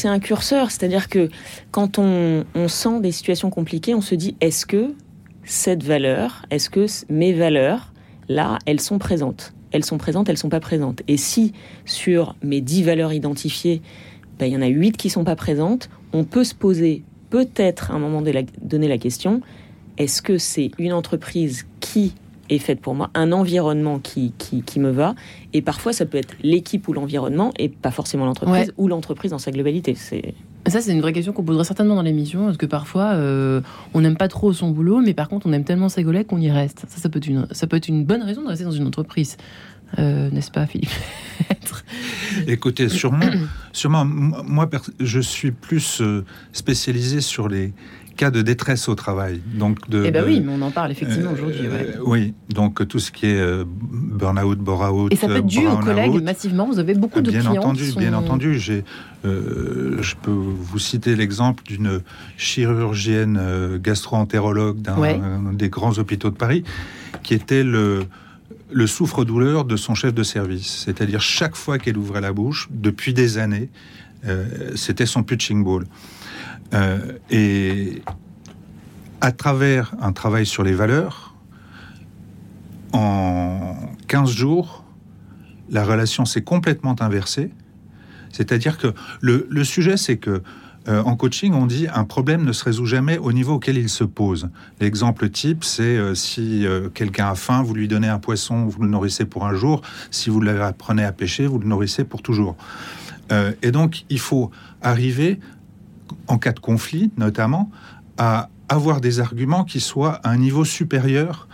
B: un curseur, c'est-à-dire que quand on, on sent des situations compliquées, on se dit est-ce que cette valeur, est-ce que mes valeurs, là, elles sont présentes Elles sont présentes, elles sont pas présentes. Et si sur mes dix valeurs identifiées, ben, il y en a huit qui sont pas présentes, on peut se poser peut-être à un moment donné la question est-ce que c'est une entreprise qui est faite pour moi, un environnement qui, qui, qui me va? Et parfois, ça peut être l'équipe ou l'environnement et pas forcément l'entreprise
A: Ouais.
B: ou l'entreprise dans sa globalité. C'est
A: Ça, c'est une vraie question qu'on poserait certainement dans l'émission, parce que parfois, euh, on n'aime pas trop son boulot, mais par contre, on aime tellement ses collègues qu'on y reste. Ça, ça peut être une, bonne raison de rester dans une entreprise. Euh, N'est-ce pas, Philippe
D: Écoutez, sûrement, sûrement moi, je suis plus euh, spécialisé sur les cas de détresse au travail. Donc de,
A: Eh ben
D: de-
A: oui, mais on en parle effectivement
D: euh,
A: aujourd'hui. ouais.
D: Oui, donc tout ce qui est euh, burn-out, bore-out,
A: Et ça peut être dû aux
D: brown-out.
A: collègues massivement. Vous avez beaucoup de
D: bien
A: clients.
D: entendu,
A: qui sont-
D: bien entendu. J'ai, euh, je peux vous citer l'exemple d'une chirurgienne euh, gastro-entérologue d'un
A: Ouais.
D: des grands hôpitaux de Paris, qui était le, le souffre-douleur de son chef de service. C'est-à-dire chaque fois qu'elle ouvrait la bouche, depuis des années, euh, c'était son pitching ball. Euh, et à travers un travail sur les valeurs, en 15 jours, la relation s'est complètement inversée. C'est-à-dire que le, sujet, c'est que euh, en coaching, on dit un problème ne se résout jamais au niveau auquel il se pose. L'exemple type, c'est euh, si quelqu'un a faim, vous lui donnez un poisson, vous le nourrissez pour un jour. Si vous l'apprenez à pêcher, vous le nourrissez pour toujours. Et donc, il faut arriver, en cas de conflit notamment, à avoir des arguments qui soient à un niveau supérieur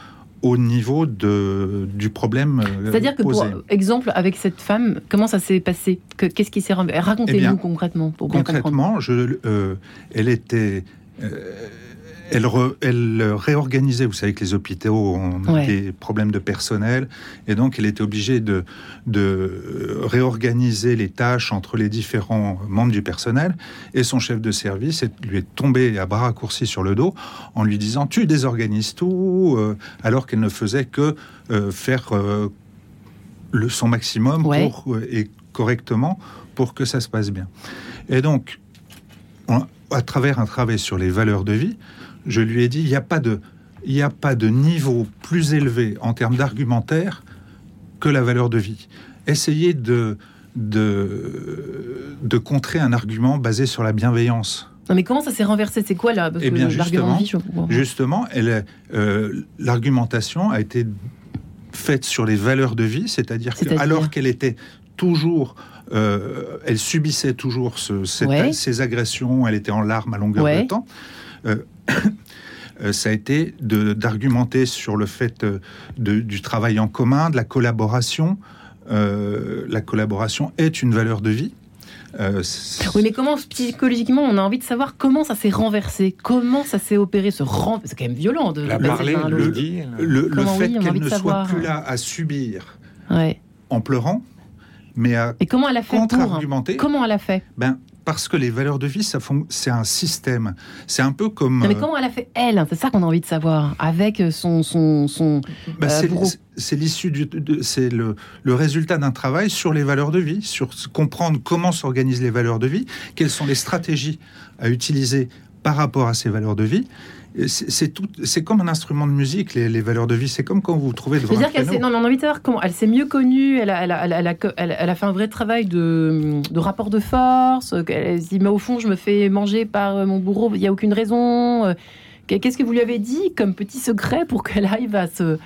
D: au niveau de, du problème euh,
A: C'est-à-dire que, pour exemple, avec cette femme, comment ça s'est passé? Que- Qu'est-ce qui s'est Racontez-nous
D: Eh
A: concrètement pour.
D: Concrètement, je, euh, elle était, euh, elle, re- elle réorganisait, vous savez que les hôpitaux ont
A: Ouais.
D: des problèmes de personnel, et donc elle était obligée de, de réorganiser les tâches entre les différents membres du personnel, et son chef de service lui est tombé à bras raccourcis sur le dos en lui disant tu désorganises tout, euh, alors qu'elle ne faisait que euh, faire euh, le, son maximum
A: Ouais.
D: pour, euh, et correctement pour que ça se passe bien. Et donc, on- à travers un travail sur les valeurs de vie, je lui ai dit, il n'y a pas de, il n'y a pas de niveau plus élevé en termes d'argumentaire que la valeur de vie. Essayez de, de, de contrer un argument basé sur la bienveillance.
A: Non, mais comment ça s'est renversé? C'est quoi là Parce
D: Eh bien,
A: de vie, je...
D: justement, Justement, euh, l'argumentation a été faite sur les valeurs de vie, c'est-à-dire que alors qu'elle était toujours, euh, elle subissait toujours ce- cette-
A: Ouais.
D: ces agressions, elle était en larmes à longueur
A: Ouais.
D: de temps. euh, ça a été de- d'argumenter sur le fait euh, de- du travail en commun, de la collaboration. Euh, la collaboration est une valeur de vie. Euh,
A: Oui, mais comment psychologiquement on a envie de savoir comment ça s'est renversé? Comment ça s'est opéré ce ren... C'est quand même violent de
C: La parler,
A: à
C: le dire.
D: le, fait
A: oui,
D: qu'elle
A: de
D: ne soit
A: savoir.
D: plus là à subir
A: Ouais.
D: en pleurant, mais à
A: Et comment elle a fait pour
D: contre-argumenter.
A: Comment elle a fait?
D: Ben, parce que les valeurs de vie, ça c'est un système. C'est un peu comme.
A: Non, mais
D: euh,
A: comment elle a fait elle? C'est ça qu'on a envie de savoir. Avec son son son.
D: ben,
A: euh,
D: c'est- l'issue du, c'est le, le résultat d'un travail sur les valeurs de vie, sur comprendre comment s'organisent les valeurs de vie, quelles sont les stratégies à utiliser par rapport à ces valeurs de vie. C'est tout, c'est comme un instrument de musique, les, les valeurs de vie. C'est comme quand vous vous trouvez devant un
A: C'est-à-dire qu'elle s'est. Non, mais on a envie de savoir comment. Elle s'est mieux connue. Elle a, elle a, elle a, elle a, elle a- elle a fait un vrai travail de, de rapport de force. Elle se dit, mais au fond, je me fais manger par euh, mon bourreau. Il n'y a aucune raison. Euh, Qu'est-ce que vous lui avez dit comme petit secret pour qu'elle arrive à se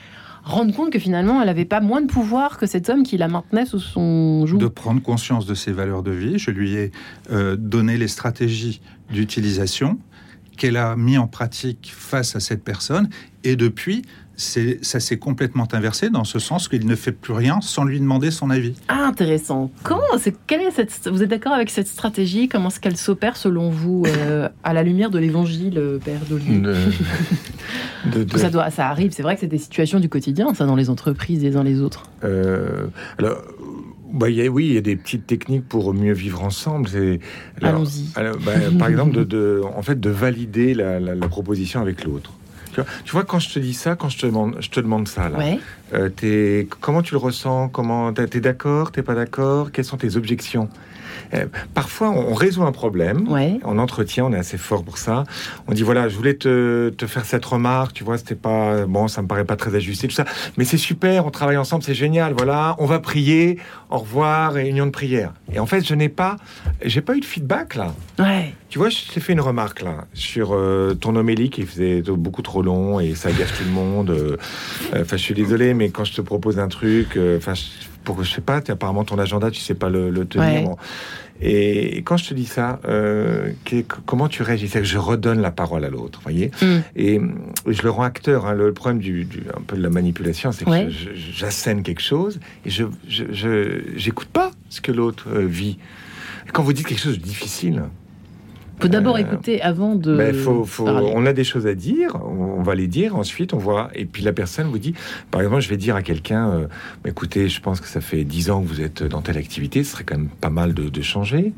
A: rendre compte que finalement, elle n'avait pas moins de pouvoir que cet homme qui la maintenait sous son joug?
D: De prendre conscience de ses valeurs de vie. Je lui ai euh, donné les stratégies d'utilisation qu'elle a mis en pratique face à cette personne. Et depuis, c'est- ça s'est complètement inversé dans ce sens qu'il ne fait plus rien sans lui demander son avis.
A: Ah, intéressant. Comment c'est quelle est cette vous êtes d'accord avec cette stratégie? Comment est-ce qu'elle s'opère selon vous euh, à la lumière de l'Évangile, euh, Père
C: de-
A: Ça doit, ça arrive. C'est vrai que c'est des situations du quotidien, ça, dans les entreprises les uns les autres.
C: Euh, alors, bah, il y a- oui, il y a des petites techniques pour mieux vivre ensemble.
A: Allons-y.
C: bah, par exemple, de, de- en fait, de valider la, la- la proposition avec l'autre. Tu vois, tu vois, quand je te dis ça, quand je te demande, je te demande ça, là,
A: Ouais.
C: euh, comment tu le ressens? Comment t'es t'es d'accord? T'es pas d'accord? Quelles sont tes objections? Euh, Parfois, on résout un problème.
A: Ouais.
C: En entretien, on est assez fort pour ça. On dit voilà, je voulais te, te faire cette remarque, tu vois, c'était pas bon, ça me paraît pas très ajusté, tout ça. Mais c'est super, on travaille ensemble, c'est génial. Voilà, on va prier, au revoir, réunion de prière. Et en fait, je n'ai pas, j'ai pas eu de feedback là.
A: Ouais.
C: Tu vois, je t'ai fait une remarque là sur euh, ton homélie qui faisait beaucoup trop long et ça gâche tout le monde. euh, Enfin, je suis désolé, mais quand je te propose un truc, enfin, pour que je sais pas, apparemment ton agenda, tu sais pas le, le tenir.
A: Ouais.
C: bon. Et, quand je te dis ça, euh, comment tu réagis? C'est que je redonne la parole à l'autre, voyez?
A: Mm.
C: Et je le rends acteur. hein. Le, problème du, du- un peu de la manipulation, c'est que
A: Ouais.
C: j'assène quelque chose et je j'écoute pas ce que l'autre euh, vit. Et quand vous dites quelque chose de difficile,
A: Faut d'abord
C: Euh,
A: écouter avant de.
C: ben, faut, faut-
A: parler.
C: on a des choses à dire, on, va les dire, ensuite on voit, et puis la personne vous dit, par exemple, je vais dire à quelqu'un, euh, Bah, écoutez, je pense que ça fait 10 ans que vous êtes dans telle activité, ce serait quand même pas mal de, de changer.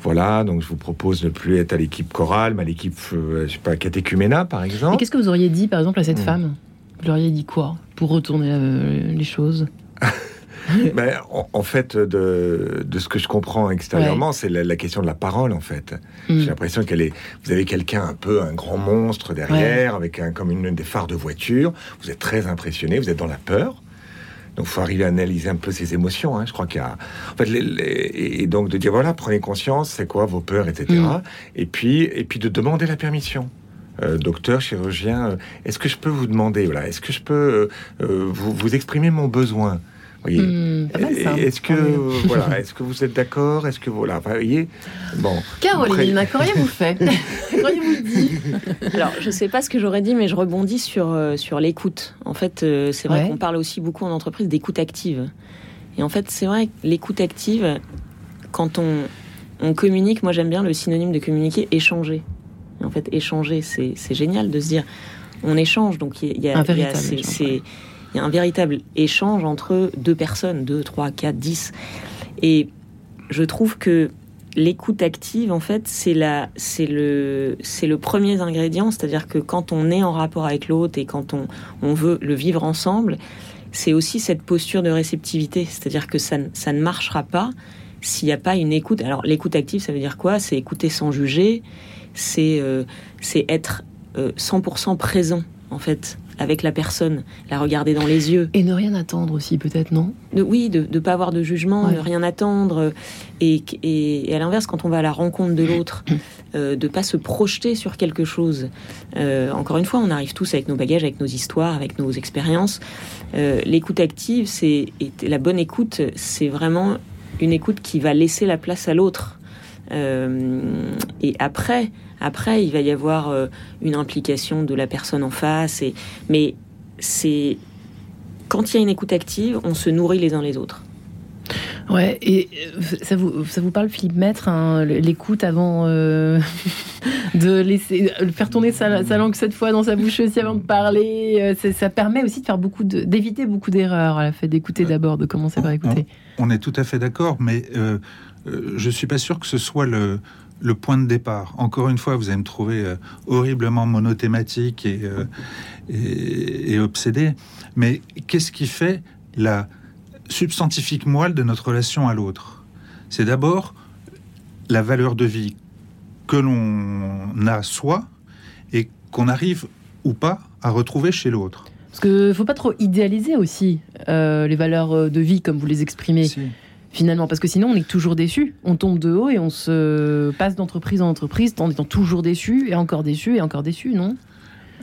C: Voilà, donc je vous propose de ne plus être à l'équipe chorale, mais à l'équipe, euh, je sais pas, catéchuména, par
A: Et
C: exemple.
A: qu'est-ce que vous auriez dit, par exemple, à cette
C: Mm.
A: femme? Vous leur auriez dit quoi pour retourner euh, les choses?
C: Ben, en, en fait, de, de ce que je comprends extérieurement, c'est la, la question de la parole, en fait.
A: Mm.
C: J'ai l'impression qu'elle est. Vous avez quelqu'un un peu, un grand monstre derrière, avec un, comme une des phares de voiture. Vous êtes très impressionné, vous êtes dans la peur. Donc, il faut arriver à analyser un peu ses émotions. hein. Je crois qu'il y a. En fait, les- les- et donc de dire voilà, prenez conscience, c'est quoi vos peurs, etc.
A: Mm.
C: Et puis, et puis de demander la permission. Euh, docteur, chirurgien, euh, est-ce que je peux vous demander, voilà, est-ce que je peux euh, vous, vous exprimer mon besoin?
A: Mm, mal, ça.
C: Est-ce que
A: Ah oui.
C: voilà, est-ce que vous êtes d'accord? Est-ce que voilà, vous voyez Bon.
A: Caroline, qu'auriez-vous fait Qu'auriez-vous dit?
B: Alors, je sais pas ce que j'aurais dit, mais je rebondis sur, euh, sur l'écoute. En fait, euh, c'est vrai
A: Ouais.
B: qu'on parle aussi beaucoup en entreprise d'écoute active. Et en fait, c'est vrai que l'écoute active, quand on, on communique, moi j'aime bien le synonyme de communiquer, échanger. Et en fait, échanger, c'est c'est génial de se dire, on échange. Donc il y a,
A: Un
B: il y a-
A: véritable
B: il y a un véritable échange entre deux personnes, deux, trois, quatre, dix. Et je trouve que l'écoute active, en fait, c'est la, c'est le, c'est le premier ingrédient. C'est-à-dire que quand on est en rapport avec l'autre et quand on, on veut le vivre ensemble, c'est aussi cette posture de réceptivité. C'est-à-dire que ça, ça ne marchera pas s'il n'y a pas une écoute. Alors, l'écoute active, ça veut dire quoi? C'est écouter sans juger. C'est, euh, c'est être euh, 100% présent, en fait, avec la personne, la regarder dans les yeux.
A: Et ne rien attendre aussi, peut-être, non?
B: De- oui, de ne pas avoir de jugement,
A: Ouais.
B: de rien attendre. euh, Et, et- et à l'inverse, quand on va à la rencontre de l'autre, euh, de pas se projeter sur quelque chose. Euh, encore une fois, on arrive tous avec nos bagages, avec nos histoires, avec nos expériences. Euh, L'écoute active, c'est la bonne écoute, c'est vraiment une écoute qui va laisser la place à l'autre. Et après, après, il va y avoir euh, une implication de la personne en face. Et, mais c'est quand il y a une écoute active, on se nourrit les uns les autres.
A: Ouais, et euh, ça vous, ça vous parle, Philippe Maître, hein, l'écoute avant euh, de laisser faire tourner sa, sa langue cette fois dans sa bouche aussi avant de parler. ça permet aussi de faire beaucoup de, d'éviter beaucoup d'erreurs à la fait d'écouter d'abord, de commencer par écouter.
D: On est tout à fait d'accord, mais euh, euh, je suis pas sûr que ce soit le, le point de départ. Encore une fois, vous allez me trouver euh, horriblement monothématique et, euh, et, et obsédé. Mais qu'est-ce qui fait la substantifique moelle de notre relation à l'autre? C'est d'abord la valeur de vie que l'on a soi et qu'on arrive ou pas à retrouver chez l'autre.
A: Parce que faut pas trop idéaliser aussi euh, les valeurs de vie comme vous les exprimez
D: Si.
A: Finalement, parce que sinon on est toujours déçu. On tombe de haut et on se passe d'entreprise en entreprise en étant toujours déçu et encore déçu et encore déçu, non?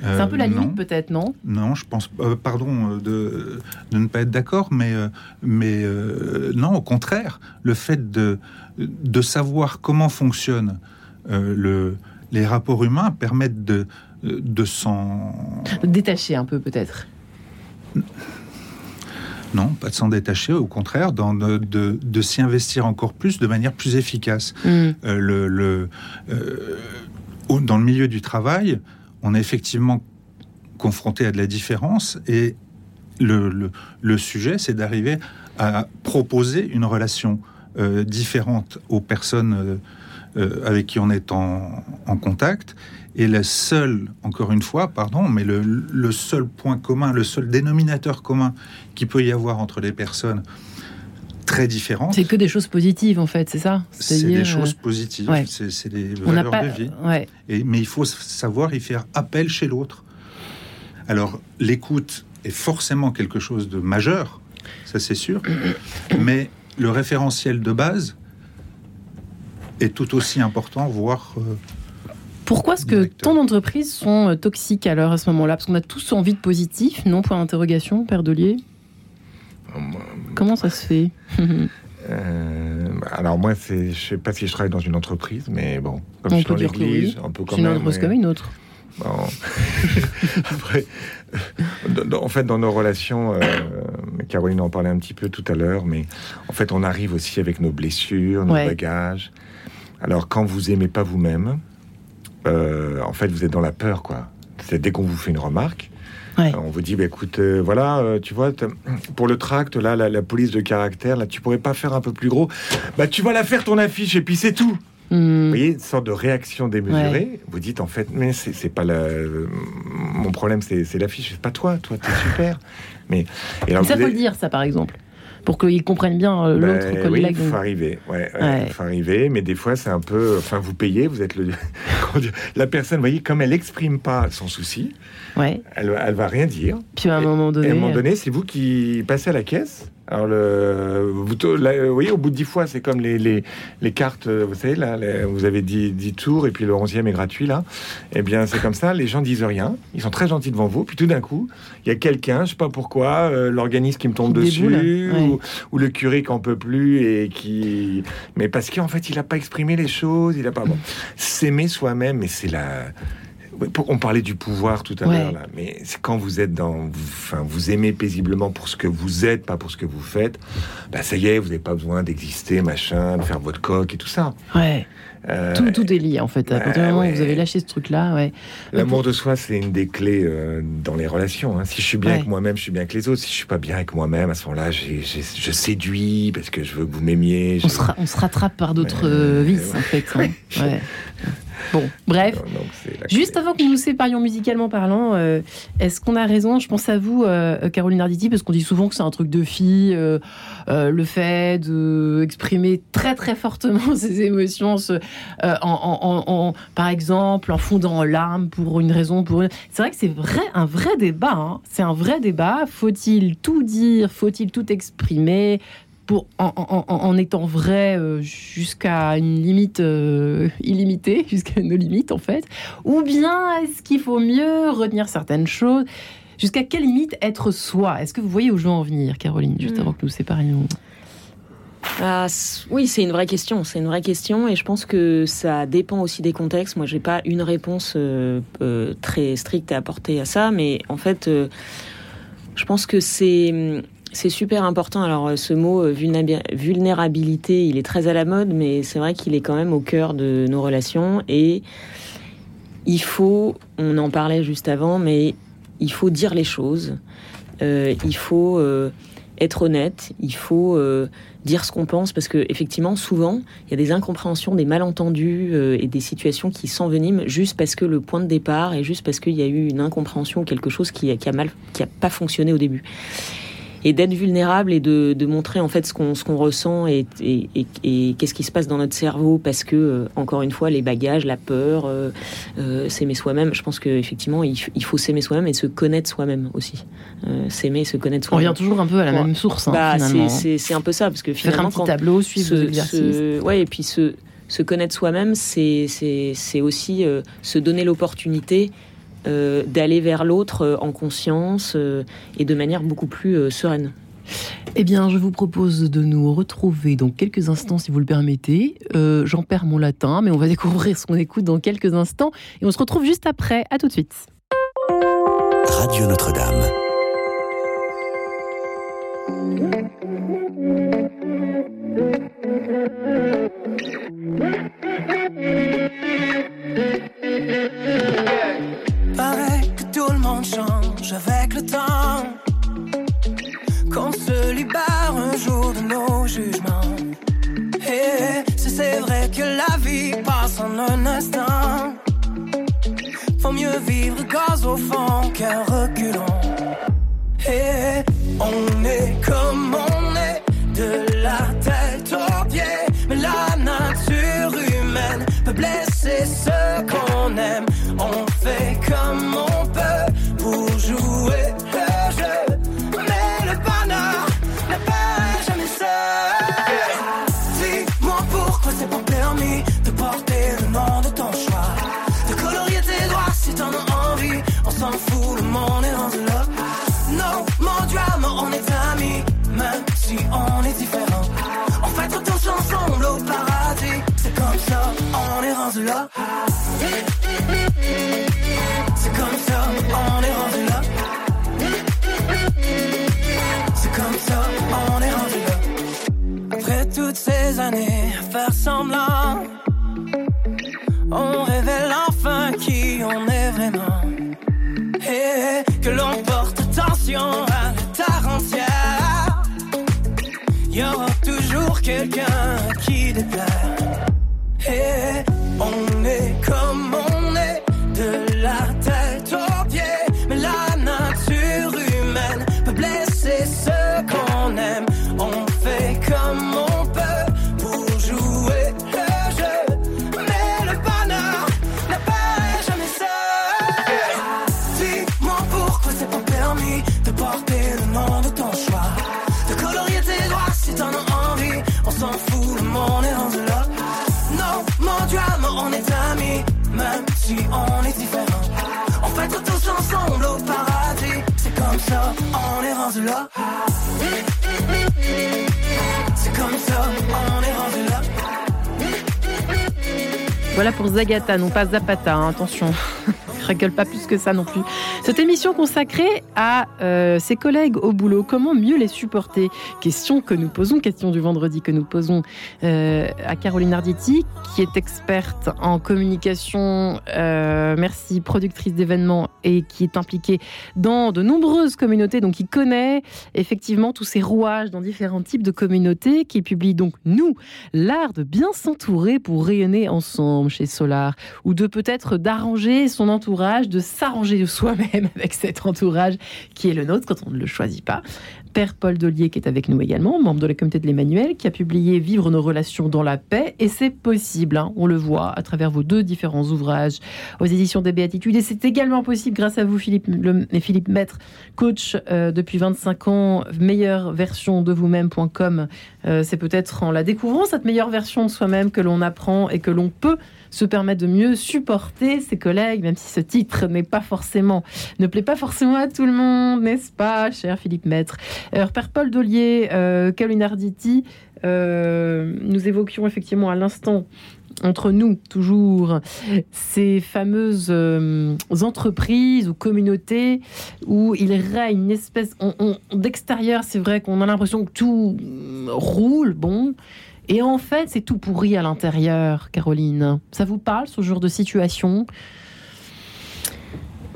A: C'est un peu la
D: Euh,
A: limite peut-être, non?
D: Non, je pense, euh, pardon euh, de, de ne pas être d'accord, mais, mais euh, non, au contraire, le fait de, de savoir comment fonctionnent le, les rapports humains permettent de, de s'en.
A: Détacher un peu peut-être.
D: Non, pas de s'en détacher, au contraire, dans de, de, de s'y investir encore plus de manière plus efficace.
A: Mm.
D: Euh, le, le, euh, dans le milieu du travail, on est effectivement confronté à de la différence et le, le, le sujet, c'est d'arriver à proposer une relation euh, différente aux personnes avec qui on est en, en contact. Et le seul, encore une fois, pardon, mais le, le seul point commun, le seul dénominateur commun qui peut y avoir entre les personnes très différentes,
A: C'est que des choses positives en fait, c'est ça?
D: C'est des choses positives,
A: ouais.
D: c'est des
A: euh, On
D: valeurs
A: pas.
D: de vie.
A: Ouais.
D: Et, mais il faut savoir y faire appel chez l'autre. Alors, l'écoute est forcément quelque chose de majeur, ça c'est sûr, mais le référentiel de base est tout aussi important, voire... euh,
A: Pourquoi est-ce que tant d'entreprises sont euh, toxiques alors à ce moment-là? Parce qu'on a tous envie de positif, non? Point d'interrogation, Père Delier. Comment ça se fait?
C: Euh, alors moi, je sais pas si je travaille dans une entreprise, mais bon, comme
A: On
C: je suis
A: peut
C: dans
A: dire que
C: l'église,
A: oui.
C: un peu quand
A: C'est une
C: même.
A: entreprise
C: mais-
A: comme une autre.
C: Bon. Après, dans- en fait, dans nos relations, euh, Caroline en parlait un petit peu tout à l'heure, mais en fait, on arrive aussi avec nos blessures, nos
A: Ouais.
C: bagages. Alors, quand vous aimez pas vous-même, euh, en fait, vous êtes dans la peur, quoi. C'est dès qu'on vous fait une remarque,
A: Ouais.
C: on vous dit, bah, écoute, euh, voilà, euh, tu vois, pour le tract, là, la, la police de caractère, là, tu pourrais pas faire un peu plus gros Bah, tu vas la faire ton affiche et puis c'est tout.
A: Hmm.
C: Vous voyez, une sorte de réaction démesurée. Vous dites en fait, mais c'est pas la. euh, Mon problème, c'est l'affiche, c'est pas toi. Toi, t'es super. Mais et alors,
A: Mais ça, faut
C: avez-
A: le dire, ça, par exemple. Pour qu'ils comprennent bien euh,
C: Ben,
A: l'autre
C: oui,
A: collègue.
C: il faut arriver. Ouais, faut arriver. Mais des fois, c'est un peu. Enfin, vous payez, vous êtes le. la personne, vous voyez, comme elle exprime pas son souci,
A: Ouais.
C: elle, elle va rien dire.
A: Puis à un
C: Et-
A: moment
C: Et
A: donné.
C: à un moment donné, c'est vous qui passez à la caisse. Alors, le, vous, to- là, vous voyez, au bout de 10 fois, c'est comme les, les, les cartes, euh, vous savez, là, les- vous avez 10, 10 tours et puis le 11e est gratuit, là. Eh bien, c'est comme ça, les gens disent rien, ils sont très gentils devant vous, puis tout d'un coup, il y a quelqu'un, je sais pas pourquoi, euh, l'organisme qui me tombe
A: Qui
C: dessus,
A: déboule, ouais.
C: ou, ou le curé qui en peut plus et qui. Mais parce qu'en fait, il n'a pas exprimé les choses, il a pas. Bon. S'aimer soi-même, mais c'est la. On parlait du pouvoir tout à
A: Ouais.
C: l'heure, là, mais c'est quand vous êtes dans. vous- Enfin, vous aimez paisiblement pour ce que vous êtes, pas pour ce que vous faites, bah ça y est, vous n'avez pas besoin d'exister, machin, de faire votre coque et tout ça.
A: Ouais.
C: Euh,
A: Tout, tout est lié en fait. À partir du moment où vous avez lâché ce truc-là, ouais.
C: L'amour de soi, c'est une des clés euh, dans les relations. hein. Si je suis bien
A: Ouais.
C: avec moi-même, je suis bien avec les autres. Si je suis pas bien avec moi-même, à ce moment-là, je séduis parce que je veux que vous m'aimiez.
A: On
C: je-
A: se, ra- on se rattrape par d'autres
C: Euh,
A: vices en fait. hein. Bon, bref.
C: Donc,
A: Juste avant que nous nous séparions musicalement parlant, euh, est-ce qu'on a raison? Je pense à vous, euh, Caroline Arditi, parce qu'on dit souvent que c'est un truc de fille, euh, le fait d'exprimer très très fortement ses émotions, se- en, en- en- en- par exemple en fondant en larmes pour une raison, pour une... C'est vrai que c'est vrai, un vrai débat. hein. C'est un vrai débat. Faut-il tout dire? Faut-il tout exprimer? Pour, en, en- en- en étant vrai euh, jusqu'à une limite euh, illimitée, jusqu'à nos limites en fait Ou bien est-ce qu'il faut mieux retenir certaines choses? Jusqu'à quelle limite être soi? Est-ce que vous voyez où je veux en venir, Caroline, juste
B: Mm.
A: avant que nous séparions?
B: Ah, oui, c'est une vraie question. C'est une vraie question, et je pense que ça dépend aussi des contextes. Moi, j'ai pas une réponse euh, euh, très stricte à apporter à ça, mais en fait, euh, je pense que c'est c'est super important. Alors, euh, ce mot euh, vulnérabi- vulnérabilité, il est très à la mode, mais c'est vrai qu'il est quand même au cœur de nos relations, et il faut, on en parlait juste avant, mais il faut dire les choses. Euh, il faut être honnête. Il faut dire ce qu'on pense parce que effectivement souvent il y a des incompréhensions, des malentendus et des situations qui s'enveniment juste parce que le point de départ est juste parce qu'il y a eu une incompréhension ou quelque chose qui, qui a mal, qui a pas fonctionné au début. Et d'être vulnérable et de, de montrer en fait ce qu'on ce qu'on ressent et, et, et- et qu'est-ce qui se passe dans notre cerveau parce que euh, encore une fois les bagages, la peur, euh, euh, s'aimer soi-même. Je pense qu'effectivement il, il faut s'aimer soi-même et se connaître soi-même aussi. S'aimer se connaître
A: On
B: soi-même.
A: revient toujours un peu à la
B: Ouais.
A: même source, hein,
B: Bah,
A: finalement.
B: c'est- un peu ça, parce que
A: Faire un
B: finalement,
A: petit
B: quand
A: tableau, suivre exercices.
B: se- ouais, et puis se, se connaître soi-même, c'est aussi euh, se donner l'opportunité euh, d'aller vers l'autre euh, en conscience euh, et de manière beaucoup plus euh, sereine.
A: Eh bien, je vous propose de nous retrouver dans quelques instants, si vous le permettez. Euh, J'en perds mon latin, mais on va découvrir ce qu'on écoute dans quelques instants. Et on se retrouve juste après. À tout de suite.
E: Radio Notre-Dame.
I: Faut mieux vivre gaz au fond qu'un reculon. Et on C'est comme ça, on est rendu là. C'est comme ça, on est rendu là. Après toutes ces années à faire semblant, on révèle enfin qui on est vraiment. Et que l'on porte attention à terre entière. Y aura toujours quelqu'un qui déplaire. Et on est comme
A: Voilà pour Zagata, non pas Zapata, hein, attention. Pas plus que ça non plus. Cette émission consacrée à euh, ses collègues au boulot, comment mieux les supporter? Question que nous posons, question du vendredi que nous posons euh, à Caroline Arditi, qui est experte en communication, euh, merci, productrice d'événements et qui est impliquée dans de nombreuses communautés, donc qui connaît effectivement tous ces rouages dans différents types de communautés, qui publie donc, nous, l'art de bien s'entourer pour rayonner ensemble chez Solar, ou de peut-être d'arranger son entourage, de s'arranger soi-même avec cet entourage qui est le nôtre quand on ne le choisit pas. Père Paul Dollier qui est avec nous également, membre de la communauté de l'Emmanuel, qui a publié Vivre nos relations dans la paix. Et c'est possible, hein, on le voit à travers vos deux différents ouvrages aux éditions des Béatitudes. Et c'est également possible grâce à vous, Philippe, le, Philippe Maître, coach euh, depuis 25 ans, meilleure version de vous-même.com. Euh, c'est peut-être en la découvrant, cette meilleure version de soi-même, que l'on apprend et que l'on peut se permettre de mieux supporter ses collègues, même si ce titre n'est pas forcément, ne plaît pas forcément à tout le monde, n'est-ce pas, cher Philippe Maître? Alors, Père Paul Dollier, euh, Caroline Arditi, euh, nous évoquions effectivement à l'instant entre nous toujours ces fameuses euh, entreprises ou communautés où il règne une espèce d'extérieur c'est vrai qu'on a l'impression que tout roule bon et en fait, c'est tout pourri à l'intérieur, Caroline. Ça vous parle, ce genre de situation?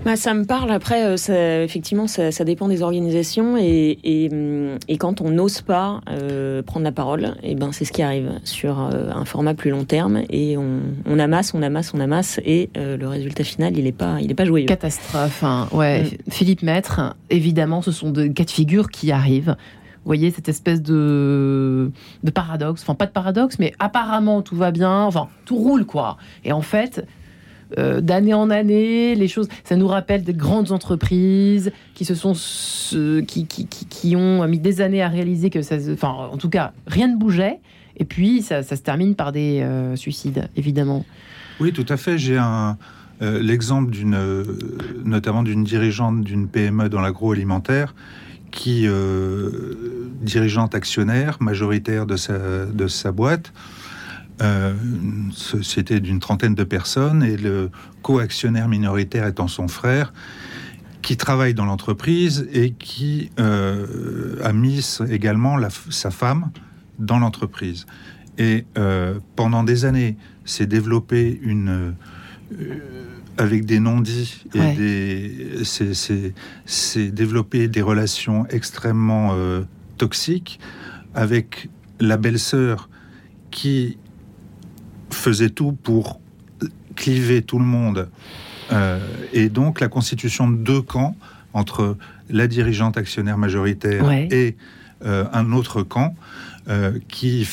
B: Bah, ça me parle. Après, euh, ça, effectivement, ça, dépend des organisations et, et, hum, quand on n'ose pas euh, prendre la parole, et eh ben c'est ce qui arrive sur euh, un format plus long terme et on, on amasse, on amasse, on amasse et le résultat final, il n'est pas, il est pas joyeux.
A: Catastrophe. Hein. Ouais, mm. Philippe Maître. Évidemment, ce sont des cas de figure qui arrivent. Vous voyez, cette espèce de, de paradoxe. Enfin, pas de paradoxe, mais apparemment tout va bien. Enfin, tout roule, quoi. Et en fait, euh, d'année en année, les choses, ça nous rappelle des grandes entreprises qui se sont, qui, qui, qui, ont mis des années à réaliser que ça, enfin, en tout cas, rien ne bougeait. Et puis, ça, ça se termine par des euh, suicides, évidemment.
D: Oui, tout à fait. J'ai un, euh, l'exemple d'une, notamment d'une dirigeante d'une PME dans l'agroalimentaire qui, euh, dirigeante actionnaire majoritaire de sa, de sa boîte, euh, société d'une trentaine de personnes, et le co-actionnaire minoritaire étant son frère, qui travaille dans l'entreprise et qui euh, a mis également sa femme dans l'entreprise. Et pendant des années, s'est développé une avec des non-dits et des, c'est développer des relations extrêmement euh, toxiques avec la belle-sœur qui faisait tout pour cliver tout le monde. Euh, et donc la constitution de deux camps entre la dirigeante actionnaire majoritaire et euh, un autre camp qui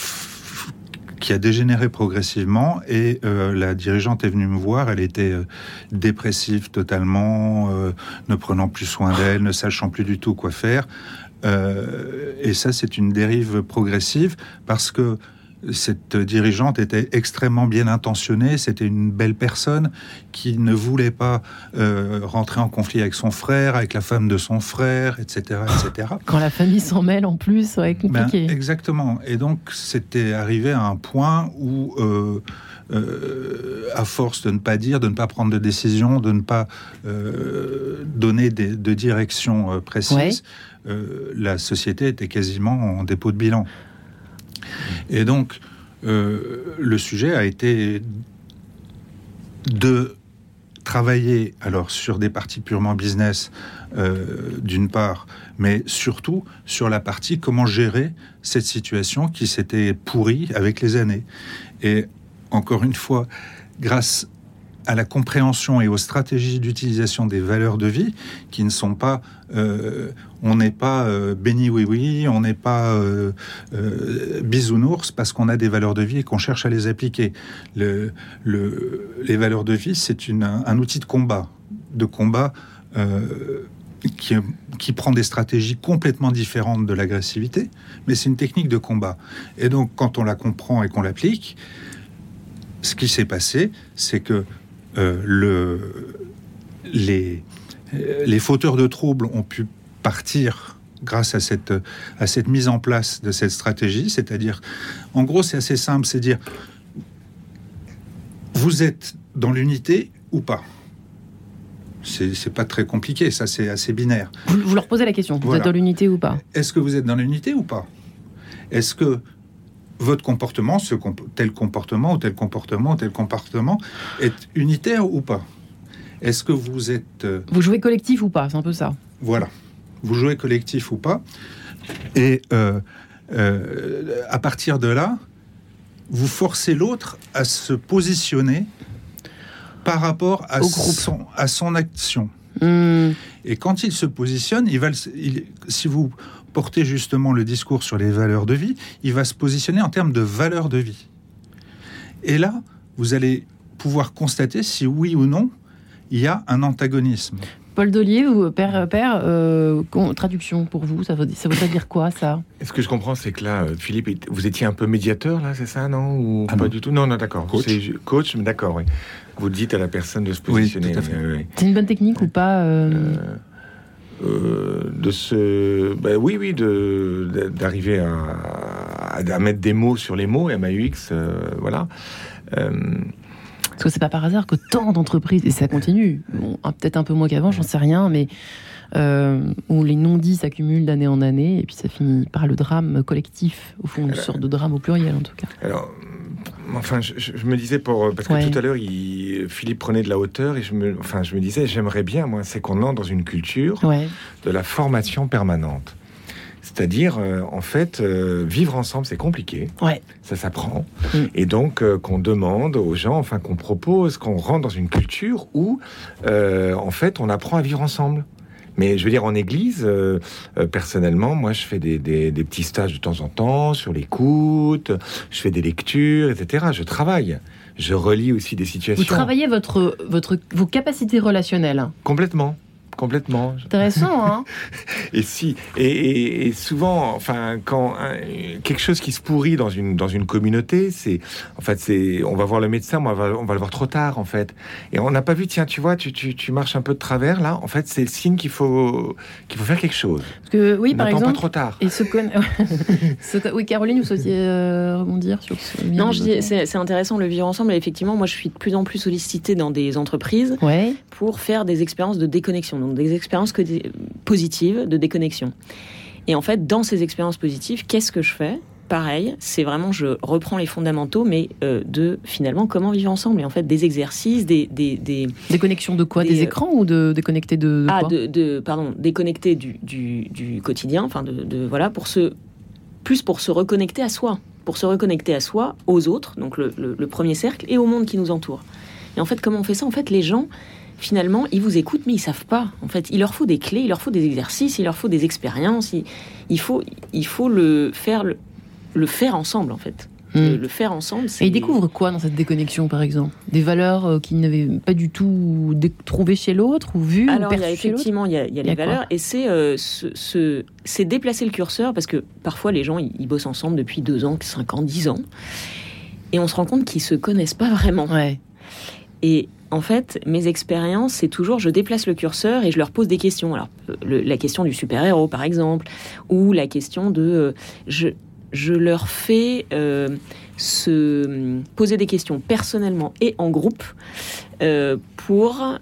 D: qui a dégénéré progressivement et euh, la dirigeante est venue me voir. Elle était euh, dépressive totalement, euh, ne prenant plus soin d'elle, ne sachant plus du tout quoi faire. et ça, c'est une dérive progressive parce que cette dirigeante était extrêmement bien intentionnée, c'était une belle personne qui ne voulait pas euh, rentrer en conflit avec son frère, avec la femme de son frère, etc. etc.
A: Quand la famille s'en mêle en plus, c'est compliqué.
D: Ben, exactement. Et donc c'était arrivé à un point où, euh, euh, à force de ne pas dire, de ne pas prendre de décision, de ne pas donner de direction précise, la société était quasiment en dépôt de bilan. Et donc, euh, le sujet a été de travailler alors sur des parties purement business euh, d'une part, mais surtout sur la partie comment gérer cette situation qui s'était pourrie avec les années. Et encore une fois, grâce à la compréhension et aux stratégies d'utilisation des valeurs de vie qui ne sont pas, euh, on n'est pas euh, béni oui oui, on n'est pas euh, bisounours parce qu'on a des valeurs de vie et qu'on cherche à les appliquer. Le, les valeurs de vie, c'est un outil de combat, de combat qui, qui, prend des stratégies complètement différentes de l'agressivité, mais c'est une technique de combat. Et donc, quand on la comprend et qu'on l'applique, ce qui s'est passé, c'est que euh, le, les, les fauteurs de troubles ont pu partir grâce à cette, à cette mise en place de cette stratégie. C'est-à-dire, en gros, c'est assez simple, c'est dire, vous êtes dans l'unité ou pas? C'est pas très compliqué, ça c'est assez binaire.
A: Vous, vous leur posez la question, vous
D: Voilà.
A: êtes dans l'unité ou pas?
D: Est-ce que vous êtes dans l'unité ou pas? Est-ce que votre comportement, ce comp- tel comportement ou tel comportement ou tel comportement est unitaire ou pas? Est-ce que vous êtes euh,
A: Vous jouez collectif ou pas? C'est un peu ça.
D: voilà, vous jouez collectif ou pas? Et euh, euh, à partir de là, vous forcez l'autre à se positionner par rapport à
A: Au
D: son, à son action.
A: Hmm.
D: Et quand il se positionne, il va, il- si vous portez justement le discours sur les valeurs de vie, il va se positionner en termes de valeurs de vie. Et là, vous allez pouvoir constater si oui ou non il y a un antagonisme.
A: Paul Dollier, vous, père, père euh, con- traduction pour vous, ça, veut, ça voudrait dire quoi ça?
C: Ce que je comprends, c'est que là, euh, Philippe, vous étiez un peu médiateur, là, c'est ça, non? Ou
D: Ah
C: pas
D: non.
C: du tout? Non, non, d'accord.
D: Coach.
C: Coach, mais d'accord, oui. Vous dites à la personne de se positionner. oui, oui.
A: C'est une bonne technique ou pas euh,
C: Euh, euh, de se, ben oui, oui, de d'arriver à, à- mettre des mots sur les mots, MAUX, euh, voilà. Euh,
A: Parce que c'est pas par hasard que tant d'entreprises, et ça continue, un- peut-être un peu moins qu'avant, j'en sais rien, mais où les non-dits s'accumulent d'année en année, et puis ça finit par le drame collectif, au fond, une sorte de drame au pluriel en tout cas.
C: alors, euh, enfin, je, me disais pour parce que
A: Ouais.
C: tout à l'heure, il- Philippe prenait de la hauteur et je me, enfin, je me disais, j'aimerais bien, moi, c'est qu'on entre dans une culture
A: Ouais.
C: de la formation permanente. C'est-à-dire, euh, en fait, euh, vivre ensemble, c'est compliqué.
A: Ouais.
C: Ça s'apprend.
A: Mm.
C: Et donc, euh, qu'on demande aux gens, enfin, qu'on propose, qu'on rentre dans une culture où, euh, en fait, on apprend à vivre ensemble. Mais je veux dire, en église, euh, euh, personnellement, moi, je fais des, des- des petits stages de temps en temps sur l'écoute, je fais des lectures, etc. Je travaille. Je relis aussi des situations.
A: Vous travaillez votre, votre, vos capacités relationnelles.
C: Complètement. Complètement.
A: Intéressant, hein
C: Et si, et, et- et souvent, enfin, quand hein, quelque chose qui se pourrit dans une dans une communauté, c'est, en fait, c'est, on va voir le médecin, mais on va, on va le voir trop tard, en fait. Et on n'a pas vu, tiens, tu vois, tu, tu, tu marches un peu de travers là. En fait, c'est le signe qu'il faut qu'il faut faire quelque chose.
A: Parce que, oui, par
C: N'attends pas
A: exemple.
C: trop tard.
A: Et ce con- ce Oui, Caroline, vous souhaitiez euh, rebondir sur ce
B: Non, je dis, c'est c'est intéressant le vivre ensemble. Et effectivement, moi, je suis de plus en plus sollicitée dans des entreprises
A: Ouais.
B: pour faire des expériences de déconnexion, donc des expériences que des- positives de déconnexion. Et en fait, dans ces expériences positives, qu'est-ce que je fais? Pareil, c'est vraiment, je reprends les fondamentaux, mais euh, de finalement comment vivre ensemble. Et en fait, des exercices, des, des, des,
A: Déconnexion de quoi?
B: Des,
A: Des
B: euh,
A: écrans ou de déconnecter de, de
B: ah,
A: quoi?
B: de, de- pardon, déconnecter du, du, du quotidien, enfin de, de- voilà, pour se plus pour se reconnecter à soi, pour se reconnecter à soi, aux autres, donc le, le- le premier cercle, et au monde qui nous entoure. Et en fait, comment on fait ça? En fait, les gens, finalement, ils vous écoutent, mais ils savent pas. En fait, il leur faut des clés, il leur faut des exercices, il leur faut des expériences. Il, il faut, il faut le faire, le, le faire ensemble, en fait.
A: Hmm.
B: Le, faire ensemble. c'est-
A: Et ils découvrent quoi dans cette déconnexion, par exemple? Des valeurs euh, qu'ils n'avaient pas du tout trouvées chez l'autre ou vues ou
B: Alors, il y a effectivement, il y a, il y a les valeurs, et c'est euh, c'est déplacer le curseur, parce que parfois les gens, ils, ils bossent ensemble depuis deux ans, cinq ans, dix ans, et on se rend compte qu'ils se connaissent pas vraiment.
A: Ouais.
B: Et en fait, mes expériences, c'est toujours, je déplace le curseur et je leur pose des questions. Alors, euh, le- la question du super-héros, par exemple, ou la question de... euh, je, je leur fais euh, se poser des questions personnellement et en groupe euh, pour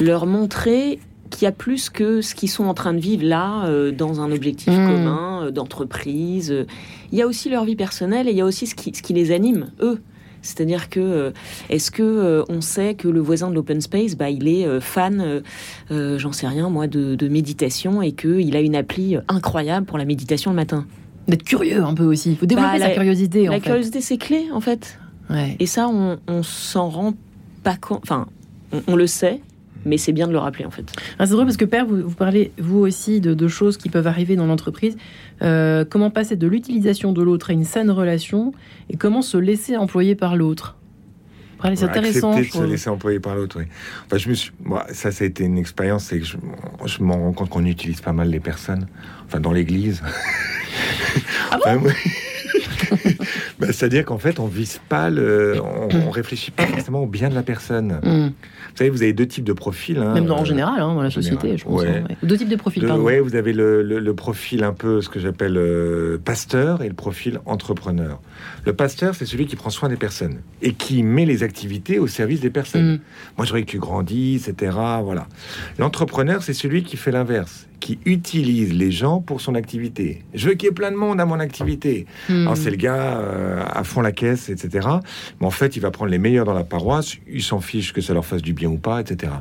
B: leur montrer qu'il y a plus que ce qu'ils sont en train de vivre là, euh, dans un objectif
A: Mmh.
B: commun, euh, d'entreprise. Il y a aussi leur vie personnelle et il y a aussi ce qui, ce qui les anime, eux. C'est-à-dire que euh, est-ce que euh, on sait que le voisin de l'open space, bah, il est euh, fan, j'en sais rien moi, de, de méditation et qu'il a une appli incroyable pour la méditation le matin.
A: D'être curieux un peu aussi. Il faut développer
B: Bah,
A: sa
B: la-
A: curiosité, en
B: la
A: fait.
B: curiosité, c'est clé en fait.
A: Ouais.
B: Et ça, on, on s'en rend pas compte. Enfin, on, on le sait, mais c'est bien de le rappeler en fait.
A: Ah, c'est drôle parce que Père, vous, vous parlez vous aussi de, de choses qui peuvent arriver dans l'entreprise. Euh, comment passer de l'utilisation de l'autre à une saine relation et comment se laisser employer par l'autre? C'est intéressant.
C: Accepter de se laisser employer par l'autre, oui. Enfin, je me suis, moi, ça, ça a été une expérience, c'est que je, je m'en rends compte qu'on utilise pas mal les personnes, enfin, dans l'église.
A: Ah
C: Enfin, oui. Bah, C'est-à-dire qu'en fait, on vise pas le, on, on réfléchit pas forcément au bien de la personne.
A: Mm.
C: Vous savez, vous avez deux types de profils. hein,
A: Même dans, en général, hein, dans la société,
C: général,
A: je pense.
C: ouais.
A: hein, ouais. Deux types de profils,
C: ouais, vous avez le, le- le profil un peu ce que j'appelle euh, pasteur et le profil entrepreneur. Le pasteur, c'est celui qui prend soin des personnes et qui met les activités au service des personnes.
A: Mm.
C: Moi, je voudrais que tu grandisses, etc. Voilà. L'entrepreneur, c'est celui qui fait l'inverse, qui utilise les gens pour son activité. Je veux qu'il y ait plein de monde à mon activité.
A: Mm.
C: Alors c'est le gars euh, à fond la caisse, etc. Mais en fait, il va prendre les meilleurs dans la paroisse. Il s'en fiche que ça leur fasse du bien ou pas, etc.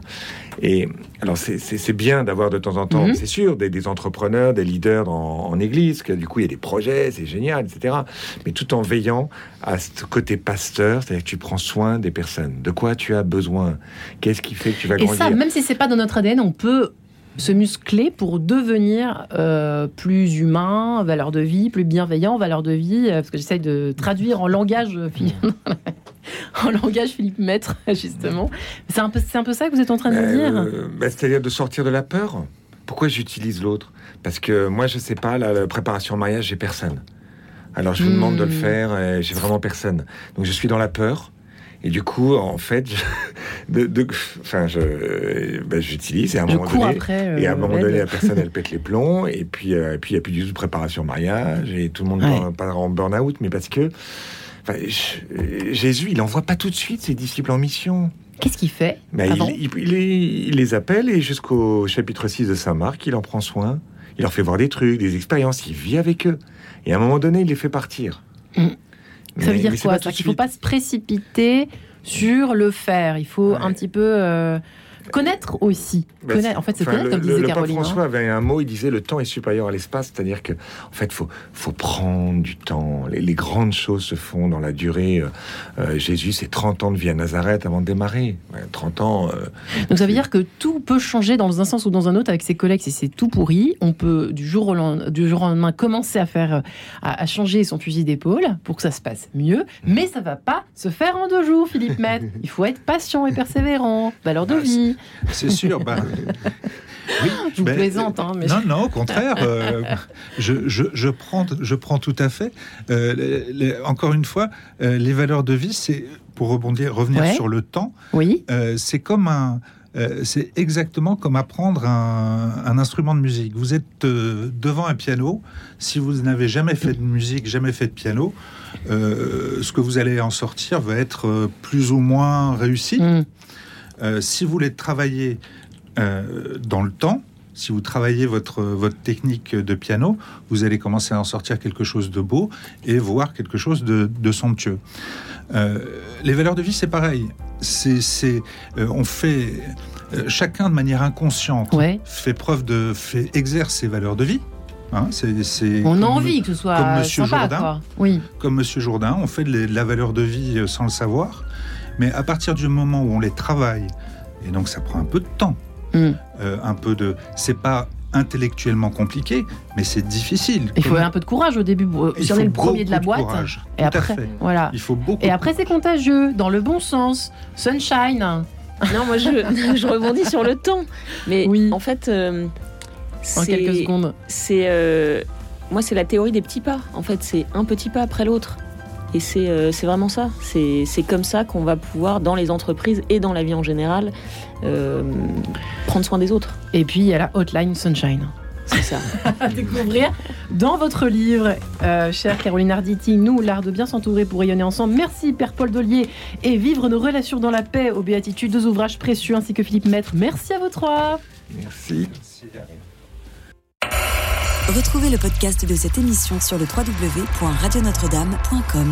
C: Et alors c'est- bien d'avoir de temps en temps,
A: Mhm.
C: c'est sûr, des, des entrepreneurs, des leaders en, en église, que du coup il y a des projets, c'est génial, etc. Mais tout en veillant à ce côté pasteur, c'est-à-dire que tu prends soin des personnes. De quoi tu as besoin? Qu'est-ce qui fait que tu vas
A: Et
C: grandir?
A: ça, même si c'est pas dans notre ADN, on peut se muscler pour devenir euh, plus humain, valeur de vie, plus bienveillant, valeur de vie, euh, parce que j'essaye de traduire en langage, euh, Philippe- en langage Philippe Maître, justement. C'est un, peu, un peu ça que vous êtes en train de nous dire?
C: bah, C'est-à-dire de sortir de la peur? Pourquoi j'utilise l'autre? Parce que moi, je sais pas, la, préparation au mariage, j'ai personne. Alors je vous demande de le faire, et j'ai vraiment personne. Donc je suis dans la peur. Et du coup, en fait, je, de, de- enfin, je, bah, j'utilise et à un
A: Je
C: moment donné,
A: après. euh,
C: et à un moment
A: l'aide.
C: donné, la personne, elle pète les plombs, et puis, euh, et puis il n'y a plus du tout de préparation au mariage, et tout le monde
A: Ouais.
C: part, en burn-out, mais parce que enfin, je- Jésus, il envoie pas tout de suite ses disciples en mission.
A: Qu'est-ce qu'il fait?
C: Mais il,
A: avant
C: il- il les, il les appelle et jusqu'au chapitre 6 de Saint Marc, il en prend soin. Il leur fait voir des trucs, des expériences, il vit avec eux. Et à un moment donné, il les fait partir.
A: Mm. Ça veut dire
C: mais
A: quoi ça Qu'il ne faut pas se précipiter sur le faire. Il faut
C: Ouais.
A: un petit peu euh, connaître aussi.
C: Bah,
A: Connaître- En fait, c'est connaître,
C: le,
A: comme
C: le-
A: disait
C: le pape
A: Caroline. hein.
C: François avait un mot, il disait le temps est supérieur à l'espace, c'est-à-dire que en fait, faut faut prendre du temps. Les, les grandes choses se font dans la durée. Euh, euh, Jésus, c'est 30 ans de vie à Nazareth avant de démarrer. Ouais, 30 ans. euh,
A: Donc ça veut dire que tout peut changer dans un sens ou dans un autre avec ses collègues si c'est tout pourri. On peut du jour au lendemain, du jour au lendemain commencer à faire, à, à changer son fusil d'épaule pour que ça se passe mieux. Mais ça va pas se faire en deux jours, Philippe Maître. Il faut être patient et persévérant. Valeur de
D: Ah,
A: vie.
D: C'est sûr. oui,
A: Je plaisante, hein, mais
D: Non, non, au contraire. euh, je, je, je prends, je prends tout à fait. Euh, les- les- encore une fois, euh, les valeurs de vie, c'est pour rebondir, revenir
A: Ouais.
D: sur le temps.
A: oui.
D: c'est comme un. euh, c'est exactement comme apprendre un, un instrument de musique. Vous êtes euh, devant un piano. Si vous n'avez jamais fait de musique, jamais fait de piano, euh, ce que vous allez en sortir va être plus ou moins réussi.
A: Mm.
D: Euh, si vous voulez travailler euh, dans le temps, si vous travaillez votre, votre technique de piano, vous allez commencer à en sortir quelque chose de beau et voir quelque chose de, de somptueux. Euh, les valeurs de vie, c'est pareil. C'est, c'est, euh, on fait euh, chacun de manière inconsciente
A: Ouais.
D: fait preuve de, fait exerce ses valeurs de vie. Hein, c'est, c'est
A: On a envie que ce soit
D: comme Monsieur
A: sympa,
D: Jourdain.
A: quoi. Oui.
D: comme Monsieur Jourdain, on fait de la- valeur de vie sans le savoir, mais à partir du moment où on les travaille, et donc ça prend un peu de temps,
A: Mm.
D: euh, un peu de, c'est pas intellectuellement compliqué, mais c'est difficile.
A: Il faut un peu de courage au début.
D: il
A: Si on
D: faut
A: est le premier de la
D: beaucoup
A: boîte.
D: courage.
A: Et
D: Tout à
A: après,
D: fait.
A: voilà.
D: Il faut beaucoup.
A: Et
D: de
A: après, c'est contagieux, dans le bon sens. Sunshine.
B: Non, moi je, je rebondis sur le temps. Mais
A: Oui.
B: en fait, euh,
A: En quelques secondes.
B: c'est euh, moi c'est la théorie des petits pas. En fait, c'est un petit pas après l'autre. Et c'est euh, c'est vraiment ça. C'est c'est comme ça qu'on va pouvoir, dans les entreprises et dans la vie en général, euh, prendre soin des autres.
A: Et puis, il y a la hotline Sunshine.
B: C'est ça.
A: à découvrir dans votre livre, euh, chère Caroline Arditi, Nous, l'art de bien s'entourer pour rayonner ensemble. Merci, Père Paul Dollier, et Vivre nos relations dans la paix aux béatitudes, deux ouvrages précieux, ainsi que Philippe Maître. Merci à vous trois.
C: Merci.
G: Retrouvez le podcast de cette émission sur le www.radionotre-dame.com.